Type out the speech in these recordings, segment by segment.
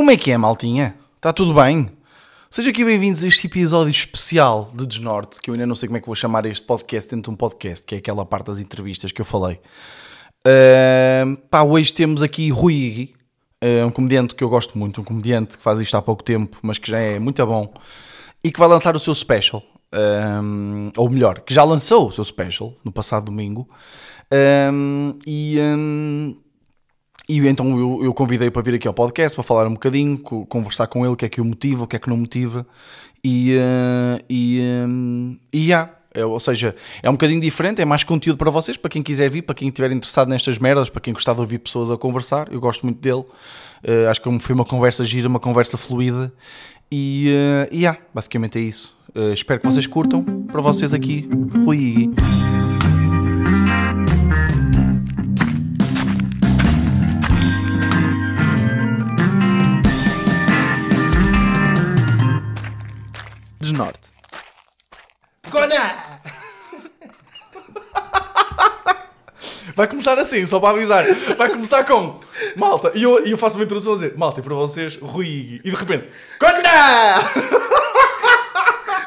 Como é que é, maltinha? Está tudo bem? Sejam aqui bem-vindos a este episódio especial de Desnorte, que eu ainda não sei como é que vou chamar este podcast dentro de um podcast, que é aquela parte das entrevistas que eu falei. Uh, pá, hoje temos aqui Rui Igui, uh, um comediante que eu gosto muito, um comediante que faz isto há pouco tempo, mas que já é muito bom, e que vai lançar o seu special, ou melhor, que já lançou o seu special no passado domingo. E, e então eu, eu convidei para vir aqui ao podcast para falar um bocadinho, conversar com ele o que é que o motiva, o que é que não motiva. E, uh, e, um, e yeah. É, ou seja, é um bocadinho diferente, é mais conteúdo para vocês, para quem quiser vir, para quem estiver interessado nestas merdas, para quem gostar de ouvir pessoas a conversar. Eu gosto muito dele. Uh, acho que foi uma conversa gira, uma conversa fluida. E, uh, yeah, basicamente é isso. Uh, espero que vocês curtam. Para vocês aqui, Rui Desnorte. Gona! Vai começar assim, só para avisar. Vai começar com Malta. E eu, eu faço uma introdução a dizer Malta, e para vocês, Rui. E de repente, Gona!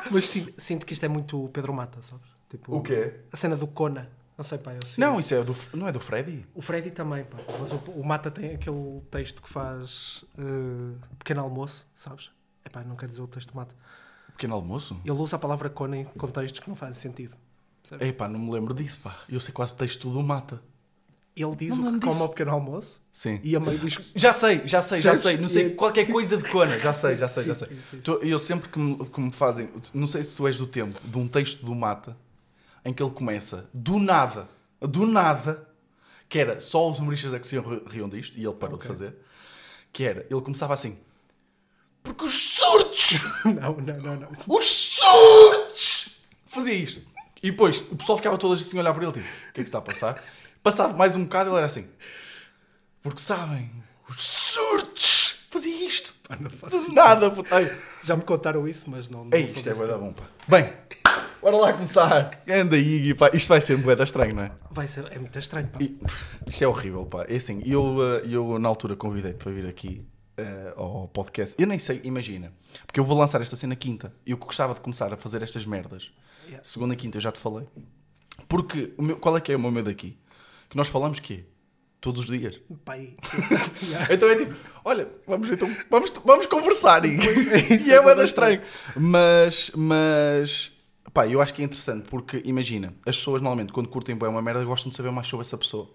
Mas sinto, sinto que isto é muito Pedro Mata, sabes? Tipo, O quê? A cena do Kona. Não sei, pá, eu sei. Não, isso é do, não é do Freddy? O Freddy também, pá. Mas o, o Mata tem aquele texto que faz eh, pequeno almoço, sabes? É pá, não quero dizer o texto do Mata. Pequeno almoço? Ele usa a palavra Kona em contextos que não fazem sentido. percebes? Epá, não me lembro disso, pá. Eu sei quase o texto do Mata. Ele diz Não o que come ao pequeno almoço Sim. e a meio diz Já sei, já sei, já sei. Não sei, E- qualquer coisa de cona. Já sei, já sei, já sei. sim, sim, sim. Eu sempre que me, que me fazem... Não sei se tu és do tempo de um texto do Mata em que ele começa do nada, do nada, que era só os humoristas é que se ri- riam disto, e ele parou de Ok. fazer, que era, ele começava assim... Porque os surtos... Não, não, não, não. Os surtos! Fazia isto. E depois o pessoal ficava todo assim a olhar para ele, tipo, o que é que está a passar? Passado mais um bocado, ele era assim. Porque sabem, os surtos! Fazia isto. Pá, não faço De nada, puta. Já me contaram isso, mas não. não ei, sou isto é bué da tipo. bom, pá. Bem, bora lá começar. Anda aí, pá. Isto vai ser bué da estranho, não é? Vai ser, é muito estranho, pá. E, isto é horrível, pá. É assim, eu, eh, eu na altura convidei-te para vir aqui eh, ao podcast. Eu nem sei, imagina. Porque eu vou lançar esta cena quinta. E eu gostava de começar a fazer estas merdas. Yeah. Segunda, quinta, eu já te falei. Porque, o meu- qual é que é o meu medo aqui? Que nós falamos quê? Todos os dias. E- Então é tipo, olha, vamos, então, vamos, vamos conversar. E, isso e é é bué bué estranho. Mas, mas, pá, eu acho que é interessante porque, imagina, as pessoas normalmente, quando curtem bem uma merda, gostam de saber mais sobre essa pessoa.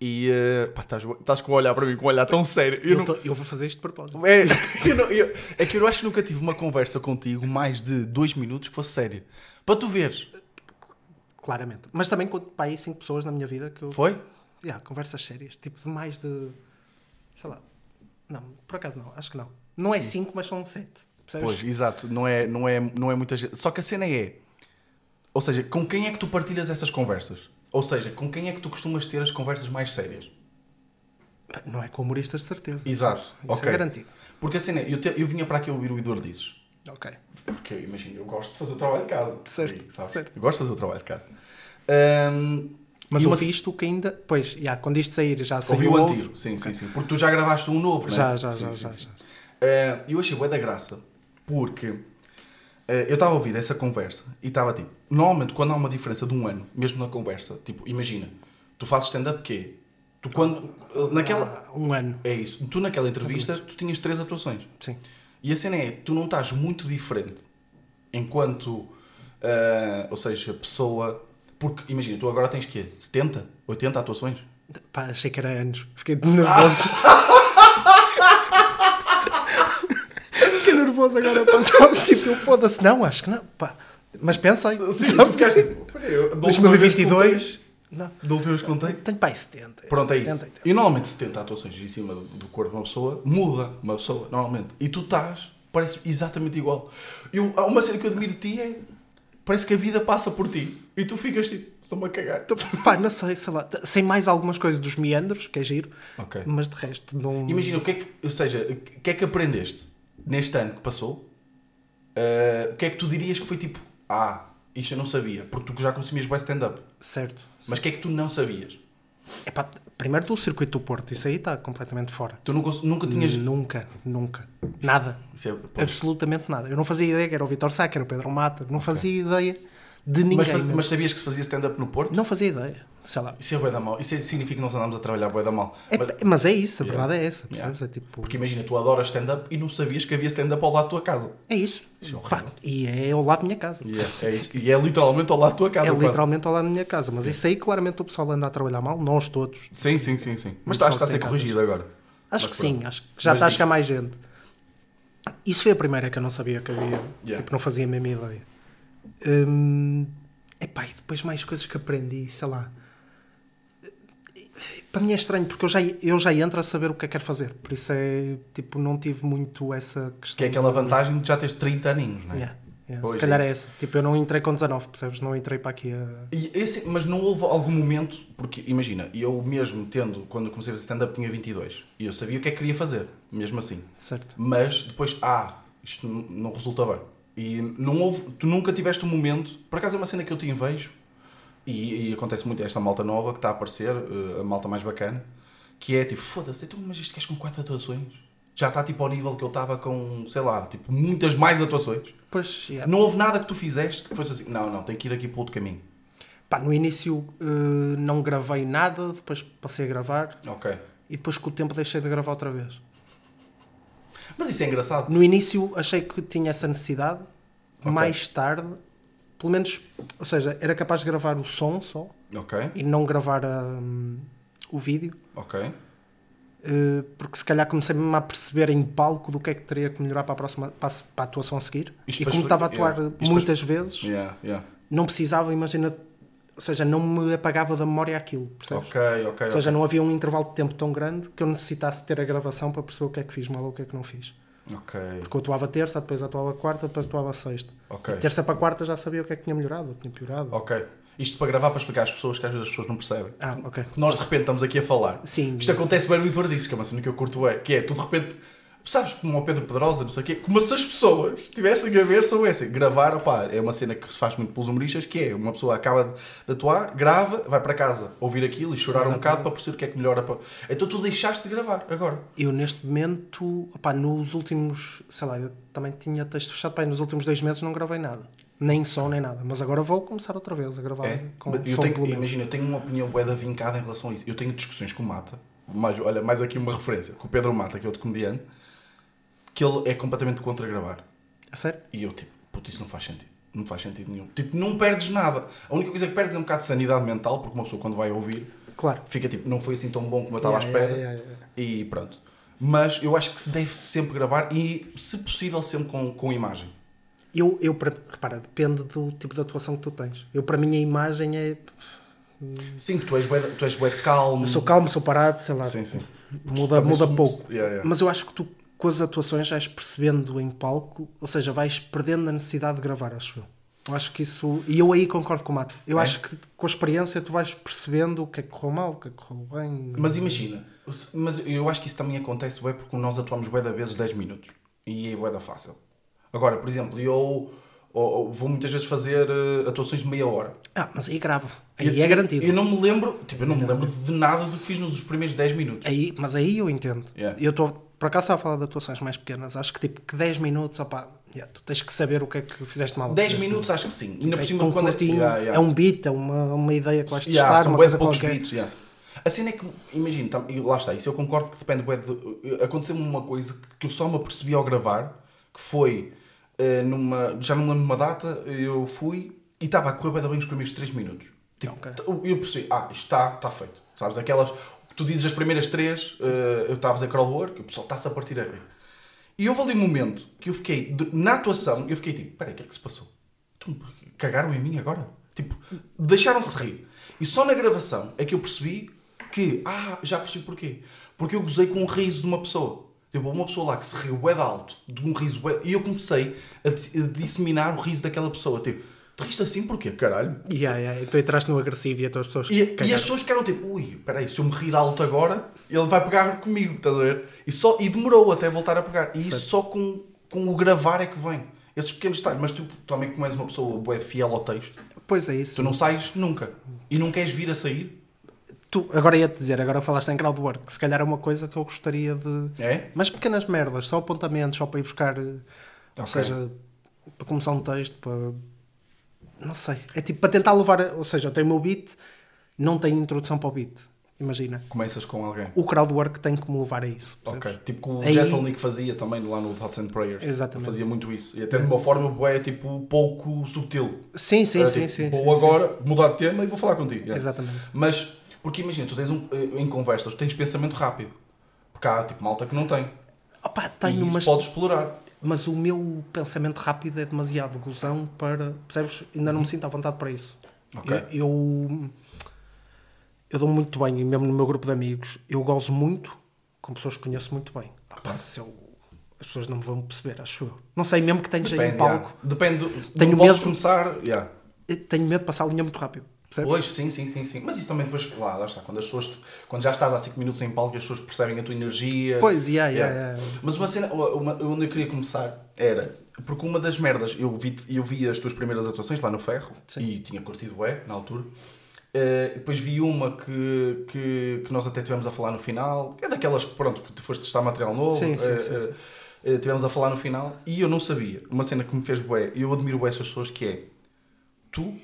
E, eh, pá, estás, estás com a olhar para mim com um olhar tão sério. Eu Eu, não- tô- eu vou fazer isto de propósito. é, eu não- eu- é que eu acho que nunca tive uma conversa contigo mais de dois minutos que fosse séria. Para tu veres. Claramente. Mas também conto para aí cinco pessoas na minha vida que eu. Foi? Yeah, conversas sérias. Tipo, de mais de. Sei lá. Não, por acaso não. Acho que não. Não é cinco, mas são sete. Percebes? Pois, exato. Não é, não, é, não é muita gente. Só que a cena é. Ou seja, com quem é que tu partilhas essas conversas? Ou seja, com quem é que tu costumas ter as conversas mais sérias? Não é com humoristas de certeza. Exato. Isso Ok. é garantido. Porque a cena é, eu, te- eu vinha para aqui ouvir o Idor dizes. Ok. Porque, imagina, eu gosto de fazer o trabalho de casa. Certo, E, sabes? certo. Eu gosto de fazer o trabalho de casa. Ahm, Mas uma- ouvi isto que ainda. Pois, yeah, quando isto sair já saiu Ouvi o outro. antigo, sim, sim, sim. Porque tu já gravaste um novo, é? Já, já, Sim, já, sim, já, sim. já. Eh, eu achei bué da graça, porque eu estava a ouvir essa conversa e estava tipo, normalmente quando há uma diferença de um ano, mesmo na conversa, tipo, imagina, tu fazes stand-up quê? Tu quando, eh, naquela, Ah, um ano. é isso, tu naquela entrevista, tu tinhas três atuações. Sim. E a cena é, tu não estás muito diferente enquanto, eh, ou seja, pessoa, porque imagina, tu agora tens quê? 70? 80 atuações? Pá, achei que era anos. Fiquei nervoso. Fiquei nervoso agora. Passámos tipo, eu foda-se. Não, acho que não. Pá. Mas pensei. Sim, sabe? tu ficaste tipo, eu, da última vez que 2022. Não. Da última vez que contei, Tenho pai 70. Pronto, é 70, isso. 80. E normalmente 70 atuações em cima do, corpo de uma pessoa muda uma pessoa, normalmente. E tu estás, parece exatamente igual. Eu, há uma cena que eu admiro de ti é. Parece que a vida passa por ti. E tu ficas tipo, estou-me a cagar. Então, pá, não sei, sei lá. Sei mais algumas coisas dos meandros, que é giro, Ok. mas de resto não. Imagina, o que é que, ou seja, o que é que aprendeste neste ano que passou? Uh, o que é que tu dirias que foi tipo, ah, isto eu não sabia, porque tu já consumias bem stand-up. Certo. Mas o que é que tu não sabias? Epá, Primeiro do circuito do Porto, isso aí está completamente fora. Tu nunca, nunca tinhas. Nunca, nunca. Nada. Isso é-. Absolutamente nada. Eu não fazia ideia que era o Vitor Sá, que era o Pedro Mata. Não fazia ideia de ninguém. mas, mas sabias que se fazia stand-up no Porto? Não fazia ideia. Sei lá. Isso é bué da mal. Isso é- significa que nós andamos a trabalhar bué da mal. É- Mas- mas é isso, a Yeah. verdade é essa, Yeah. percebes? É tipo. porque imagina, tu adoras stand-up e não sabias que havia stand-up ao lado da tua casa. É isso. Isso é Pá, e é ao lado da minha casa. E é, é isso. E é literalmente ao lado da tua casa. É quase. literalmente ao lado da minha casa. Mas isso aí, claramente, o pessoal anda a trabalhar mal. Nós todos. Sim, sim, sim, sim. Mas está, está a ser corrigido agora. Acho Mas que pronto. sim. Acho que já Mas está a chegar mais gente. Isso foi a primeira que eu não sabia que havia. Yeah. Tipo, não fazia a mesma ideia. Hum, epá, e depois mais coisas que aprendi, sei lá. Para mim é estranho, porque eu já, eu já entro a saber o que é que quero fazer. Por isso é, tipo, não tive muito essa questão. Que é aquela vantagem de já teres 30 aninhos, não é? Yeah, yeah. Pois, Se calhar é é essa. Tipo, eu não entrei com 19, percebes? Não entrei para aqui a... E esse- mas não houve algum momento, porque imagina, eu mesmo tendo, quando comecei a fazer stand-up, tinha 22 e eu sabia o que é que queria fazer, mesmo assim. Certo. Mas depois, ah, isto não resulta bem. E não houve, tu nunca tiveste um momento, por acaso é uma cena que eu te invejo, e, e acontece muito esta malta nova que está a aparecer, eh, a malta mais bacana, que é tipo, foda-se, então, mas isto queres com quatro atuações? Já está tipo ao nível que eu estava com, sei lá, tipo, muitas mais atuações. Pois, yeah. Não houve nada que tu fizeste que fosse assim, não, não, tem que ir aqui para outro caminho. Pá, no início eh, não gravei nada, depois passei a gravar Ok. e depois com o tempo deixei de gravar outra vez. Mas isso é engraçado. No início achei que tinha essa necessidade, Ok. mais tarde, pelo menos, ou seja, era capaz de gravar o som só e não gravar hum, o vídeo, ok. eh, porque se calhar comecei mesmo a perceber em palco do que é que teria que melhorar para a próxima para a, para a atuação a seguir. Isto e como estava a atuar yeah. Isto muitas vezes, Yeah, yeah. não precisava, imagina, ou seja, não me apagava da memória aquilo, percebes? Ok, ok. Ou seja, não havia um intervalo de tempo tão grande que eu necessitasse ter a gravação para perceber o que é que fiz mal ou o que é que não fiz. Ok, Porque eu atuava terça, depois atuava quarta, depois atuava sexta. ok. E terça para quarta já sabia o que é que tinha melhorado ou tinha piorado. Ok. Isto para gravar, para explicar às pessoas que às vezes as pessoas não percebem. Ah, ok. Nós de repente estamos aqui a falar. Sim. Isto acontece bem no Eduardices, que é uma cena que eu curto é, que é, tu de repente, sabes como o Pedro Pedrosa, não sei o quê, como se as pessoas tivessem a ver, soubessem. Gravar, opá, é uma cena que se faz muito pelos humoristas, que é, uma pessoa acaba de atuar, grava, vai para casa ouvir aquilo e chorar um Exatamente. bocado para perceber o que é que melhora. Para... Então tu deixaste de gravar, agora. Eu neste momento, opá, nos últimos, sei lá, eu também tinha texto fechado, pá, nos últimos dois meses não gravei nada. Nem som, nem nada. Mas agora vou começar outra vez a gravar É? com eu som tenho, imagina, eu tenho uma opinião bué da vincada em relação a isso. Eu tenho discussões com o Mata, olha, mais aqui uma referência, com o Pedro Mata, que é outro comediante, que ele é completamente contra gravar. A sério? E eu, tipo, puto, isso não faz sentido. Não faz sentido nenhum. Tipo, não perdes nada. A única coisa que perdes é um bocado de sanidade mental, porque uma pessoa quando vai ouvir, Claro. fica tipo, não foi assim tão bom como eu estava à Yeah, espera. yeah, yeah. E pronto. Mas eu acho que deve sempre gravar e, se possível, sempre com, com imagem. Eu, eu, para- repara, depende do tipo de atuação que tu tens. Eu, para mim, a imagem é. Sim, que tu és bué, tu és bué calmo. Eu sou calmo, sou parado, sei lá. Sim, sim. Muda, muda pouco. Yeah, yeah. Mas eu acho que tu, com as atuações, vais percebendo em palco, ou seja, vais perdendo a necessidade de gravar, acho eu. Eu acho que isso. E eu aí concordo com o Mato. Eu É? acho que com a experiência tu vais percebendo o que é que correu mal, o que é que correu bem. Mas imagina, mas eu acho que isso também acontece bué porque nós atuamos bué da vezes 10 minutos e é bué da fácil. Agora, por exemplo, eu ou- ou vou muitas vezes fazer eh, atuações de meia hora. Ah, mas aí gravo. Aí Eu- é garantido. Eu não me lembro, tipo, eu não me lembro de nada do que fiz nos primeiros 10 minutos. Aí, mas aí eu entendo. Yeah. Eu estou, por acaso, estava a falar de atuações mais pequenas. Acho que tipo que 10 minutos, opá, yeah, tu tens que saber o que é que fizeste mal. 10 Fizeste minutos acho que sim. mal. Ainda por É cima com quando curtinho, Yeah, yeah. é um beat, é uma, uma ideia que vais Yeah, testar, são uma coisa qualquer. beats, yeah. A cena é que, imagina, tam- lá está, isso eu concordo que depende de... Aconteceu-me uma coisa que eu só me apercebi ao gravar, que foi eh, numa... Já não lembro uma data, eu fui e estava a correr bem os primeiros 3 minutos. Tipo, Ok. t- eu percebi, ah, isto está está feito. Sabes, aquelas... Tu dizes as primeiras três, eh, eu estava a fazer crawlwork, e o pessoal está-se a partir a rir. E houve ali um momento que eu fiquei, na atuação, eu fiquei tipo, peraí, o que é que se passou? Então, cagaram em mim agora? Tipo, deixaram-se rir. E só na gravação é que eu percebi que, ah, já percebi porquê. Porque eu gozei com um riso de uma pessoa. Tipo, uma pessoa lá que se riu bué de alto, de um riso. E eu comecei a disseminar o riso daquela pessoa. Tipo, tu riste assim porquê, caralho? Yeah, yeah. Então entraste no agressivo e então as pessoas. E, e as pessoas ficaram tipo, ui, peraí, se eu me rir alto agora, ele vai pegar comigo, estás a ver? E, só, e demorou até voltar a pegar. E isso só com, com o gravar é que vem. Esses pequenos detalhes. Mas tu também, como és uma pessoa bué fiel ao texto, Pois é isso. tu não sais nunca. E não queres vir a sair. Tu, agora ia-te dizer, agora falaste em crowdwork, se calhar é uma coisa que eu gostaria de. É? Mas pequenas merdas, só apontamentos, só para ir buscar. eh, Ou Ok. seja, para começar um texto, para. Não sei. É tipo para tentar levar. Ou seja, eu tenho o meu beat, não tenho introdução para o beat. Imagina. Começas com alguém. O crowdwork tem que me levar a isso. percebes? Ok. Tipo que o Aí- Jesselnick fazia também lá no Thoughts and Prayers. Exatamente. Fazia muito isso. E até de uma forma bué, tipo, pouco subtil. Sim, sim, Era sim, tipo, sim. Vou sim, sim. agora mudar de tema e vou falar contigo. Yeah. Exatamente. Mas, porque imagina, tu tens um, eh, em conversas, tu tens pensamento rápido. Porque há, tipo, malta que não tem. Opa, e tenho, isso mas, podes explorar. Mas o meu pensamento rápido é demasiado gozão para. Percebes? Ainda não me sinto à vontade para isso. Ok. Eu, eu, eu dou muito bem, e mesmo no meu grupo de amigos, eu gozo muito com pessoas que conheço muito bem. Pá, se eu- as pessoas não me vão perceber, acho eu. Não sei, mesmo que tenhas aí um palco, yeah. Depende. do- Tenho medo- começar. Yeah. tenho medo de passar a linha muito rápido. Percebes? Pois, sim, sim, sim, sim. Mas isso também depois, lá, lá está, quando as pessoas, quando já estás há 5 minutos em palco, as pessoas percebem a tua energia. Pois, yeah, yeah, Yeah. yeah. Mas uma cena, uma, onde eu queria começar era, porque uma das merdas, eu vi, eu vi as tuas primeiras atuações lá no Ferro, Sim. e tinha curtido é na altura. Eh, depois vi uma que, que, que nós até tivemos a falar no final, é daquelas que, pronto, que tu foste testar material novo, Sim, sim, eh, sim, eh, tivemos a falar no final, e eu não sabia, uma cena que me fez bué, e eu admiro bué essas pessoas, que é, tu,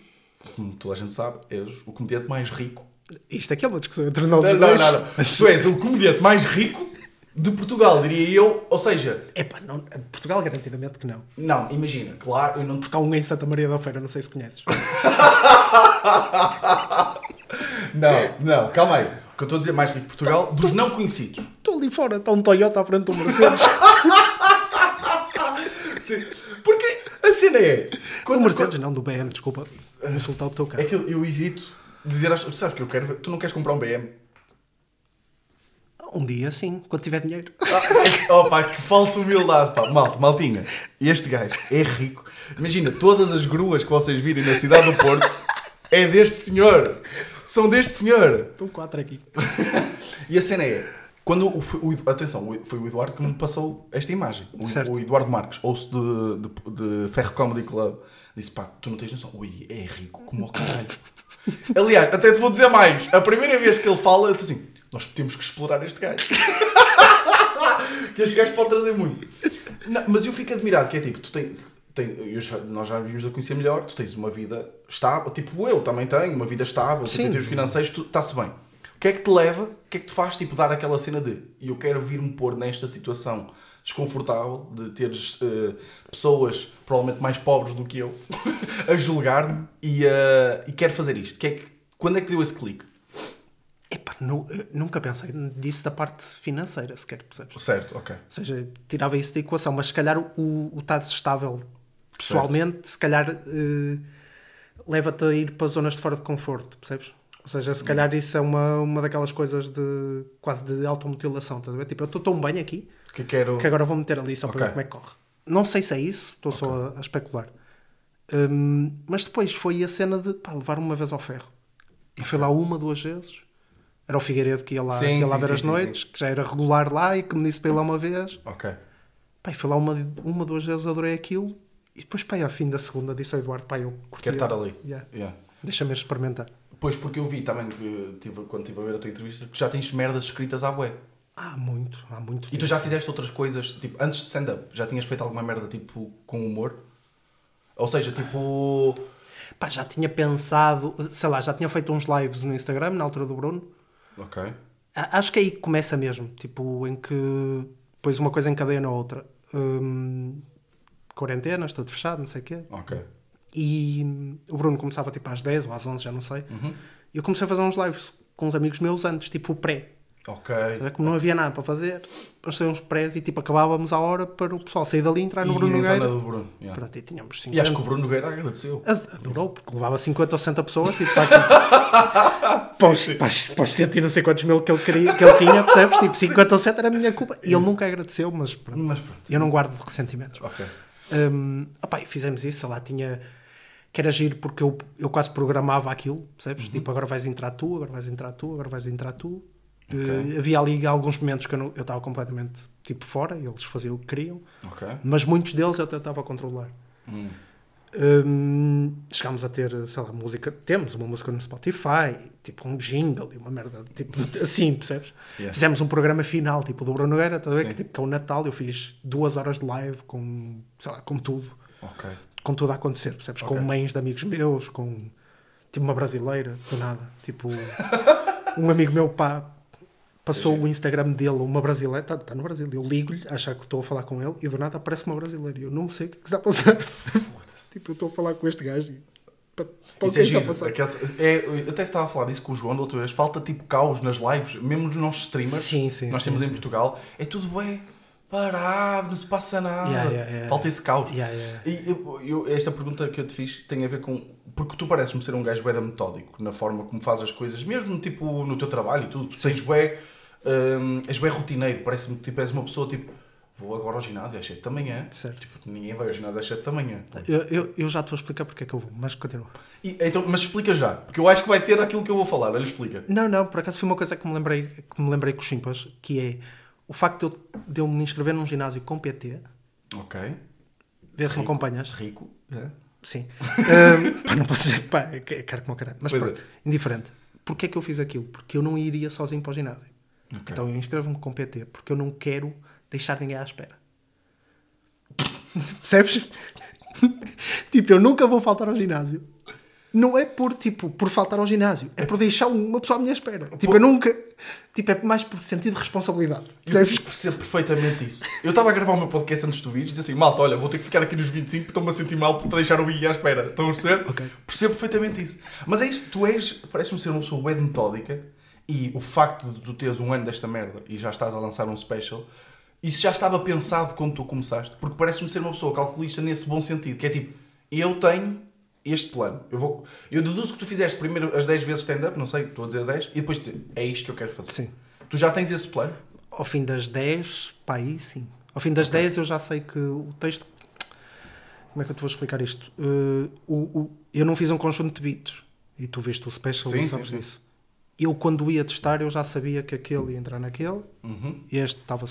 como toda a gente sabe, és o comediante mais rico Isto aqui é uma discussão entre nós não, os não, dois. não, não. Tu és o comediante mais rico de Portugal, diria eu. Ou seja, Epá, não, Portugal garantidamente que não. não, imagina, claro, eu não. Porque há um em Santa Maria da Feira, não sei se conheces. Não, não, calma aí. O que eu estou a dizer mais rico de Portugal, dos não conhecidos. Estou ali fora, está um Toyota à frente do Mercedes. Sim, porque a cena é. o Mercedes, não, do BM, desculpa. Insultar o teu É carro. que eu, eu evito dizer às pessoas, sabes que eu quero. Tu não queres comprar um BM? Um dia, sim, quando tiver dinheiro. Ah, oh pá, que falsa humildade, pá. Malta, maltinha. Este gajo é rico. Imagina, todas as gruas que vocês virem na cidade do Porto é deste senhor. São deste senhor. Estão quatro aqui. E a cena é, quando o, o- atenção, foi o Eduardo que me passou esta imagem. O, o Eduardo Marques, ouço de, de, de Ferro Comedy Club, disse: pá, tu não tens noção, ui, é rico como o caralho. Aliás, até te vou dizer mais. A primeira vez que ele fala, ele disse assim: nós temos que explorar este gajo. que este gajo pode trazer muito. Não, mas eu fico admirado, que é tipo, tu tens. tem- já- nós já vimos a conhecer melhor, tu tens uma vida estável, tipo eu também tenho, uma vida estável, em termos financeiros, está-se bem. O que é que te leva, o que é que te faz tipo, dar aquela cena de e eu quero vir-me pôr nesta situação desconfortável de teres eh, pessoas provavelmente mais pobres do que eu a julgar-me e, eh, e quero fazer isto? Que é que, quando é que deu esse clique? Epá, nu- eu nunca pensei disso da parte financeira, sequer, percebes? Certo, ok. Ou seja, tirava isso da equação, mas se calhar o, o estás estável pessoalmente, se calhar eh, leva-te a ir para zonas de fora de conforto, percebes? Ou seja, se calhar isso é uma, uma daquelas coisas de quase de automutilação, ver? Tipo, eu estou tão bem aqui Que quero. que agora vou meter ali só para Ok. ver como é que corre. Não sei se é isso, estou só a, a especular. Hum, mas depois foi a cena de pá, levar uma vez ao ferro. E fui lá uma, duas vezes. Era o Figueiredo que ia lá, Sim, que ia lá sim, ver sim, as noites, que já era regular lá e que me disse para ir lá uma vez. Ok. Pá, fui lá uma, uma, duas vezes, adorei aquilo. E depois, pá, ao fim da segunda, disse ao Eduardo, pá, eu curti. Quero estar ali. Yeah. Yeah. Deixa-me experimentar. Pois, porque eu vi também, que, tive, quando estive a ver a tua entrevista, que já tens merdas escritas à bué. Há muito, há muito. E tu já fizeste outras coisas, tipo, antes de stand-up, já tinhas feito alguma merda, tipo, com humor? Ou seja, tipo... Pá, já tinha pensado, sei lá, já tinha feito uns lives no Instagram, na altura do Bruno. Ok. Acho que aí começa mesmo, tipo, em que depois uma coisa encadeia na outra. Hum, quarentenas, tudo fechado, não sei o quê. Ok. E hum, o Bruno começava tipo às 10 ou às 11, já não sei. Uhum. E eu comecei a fazer uns lives com uns amigos meus antes, tipo o pré. Ok. Como não havia nada para fazer, passei uns prés e tipo acabávamos à hora para o pessoal sair dali e entrar no E Bruno então Nogueira. do Bruno. yeah. Pronto, e tínhamos E 50. acho que o Bruno Nogueira agradeceu. Ad- Adorou, porque levava 50 ou 60 pessoas, tipo, para, para, os, sim. para, os, para os 100 e não sei quantos mil que ele, queria, que ele tinha, percebes? Tipo, 50 ou 60 era a minha culpa. E ele nunca agradeceu, mas pronto, Mas pronto. eu não guardo ressentimentos. Ok. Um, opá, e fizemos isso, sei lá, tinha... Que era giro porque eu, eu quase programava aquilo, percebes? Tipo, agora vais entrar tu, agora vais entrar tu, agora vais entrar tu. Eh, havia ali alguns momentos que eu estava completamente tipo fora e eles faziam o que queriam, Ok. mas muitos deles eu tentava controlar. Hum. Hum, chegámos a ter, sei lá, música. Temos uma música no Spotify, tipo um jingle e uma merda, tipo assim, percebes? Yeah. Fizemos um programa final, tipo do Bruno Nogueira, estás a ver? Sim. Que, tipo, que é o Natal, eu fiz duas horas de live com, sei lá, com tudo, Ok. Com tudo a acontecer, percebes? Ok. Com mães de amigos meus, com tipo uma brasileira, do nada. Tipo, um amigo meu pá, passou o Instagram dele, uma brasileira, está tá no Brasil, eu ligo-lhe, achar que estou a falar com ele e do nada aparece uma brasileira e eu não sei o que é que está a passar. tipo, eu estou a falar com este gajo e para, o Isso que é é que está a giro. Aquelas- é, eu até estava a falar disso com o João da outra vez. Falta tipo caos nas lives, mesmo nos nossos streamers. Sim, sim, nós sim, temos sim. em Portugal. É tudo bem parado, não se passa nada. Yeah, yeah, yeah. Falta esse caos. Yeah, yeah. E eu- eu- esta pergunta que eu te fiz tem a ver com. Porque tu pareces-me ser um gajo bué da metódico na forma como fazes as coisas, mesmo tipo no teu trabalho e tudo. Tu tens bué. hum, és bué rotineiro, parece-me que tipo, és uma pessoa tipo. Vou agora ao ginásio às 7 da manhã. Certo. Tipo, ninguém vai ao ginásio às 7 da manhã. Eu, eu, eu já te vou explicar porque é que eu vou, mas continua. E, então, mas explica já, porque eu acho que vai ter aquilo que eu vou falar. Olha, explica. Não, não, por acaso foi uma coisa que me lembrei, que me lembrei com os chimpas, que é o facto de eu, de eu me inscrever num ginásio com PT, Ok. vê se me acompanhas. Rico. Sim. Ahm, pá, não posso dizer, pá, é é caro como caralho. Mas Pois pronto, indiferente. Porquê é que eu fiz aquilo? Porque eu não iria sozinho para o ginásio. Ok. Então eu inscrevo-me com PT, porque eu não quero deixar ninguém à espera. Percebes? tipo, eu nunca vou faltar ao ginásio. Não é por, tipo, por faltar ao ginásio. É por deixar uma pessoa à minha espera. Tipo, eu nunca... Tipo, é mais por sentido de responsabilidade. Eu Percebes? percebo perfeitamente isso. Eu estava a gravar o meu podcast antes do vídeo e disse assim: malta, olha, vou ter que ficar aqui nos 25 porque estou-me a sentir mal para deixar o Big à espera. Estão a perceber? Ok. Percebo perfeitamente isso. Mas é isso, tu és, parece-me ser uma pessoa bem metódica e o facto de tu teres um ano desta merda e já estás a lançar um special, isso já estava pensado quando tu começaste, porque parece-me ser uma pessoa calculista nesse bom sentido, que é tipo, eu tenho este plano. Eu, vou, eu deduzo que tu fizeste primeiro as 10 vezes stand-up, não sei, estou a dizer 10, e depois te- é isto que eu quero fazer. Sim. Tu já tens esse plano? Ao fim das 10, pá, aí sim. Ao fim das 10 eu já sei que o texto. Como é que eu te vou explicar isto? Uh, o, o- eu não fiz um conjunto de beats. E tu viste o special, Sim, não sim, sabes sim. disso. Eu, quando ia testar, eu já sabia que aquele ia entrar naquele, Uhum. este estava,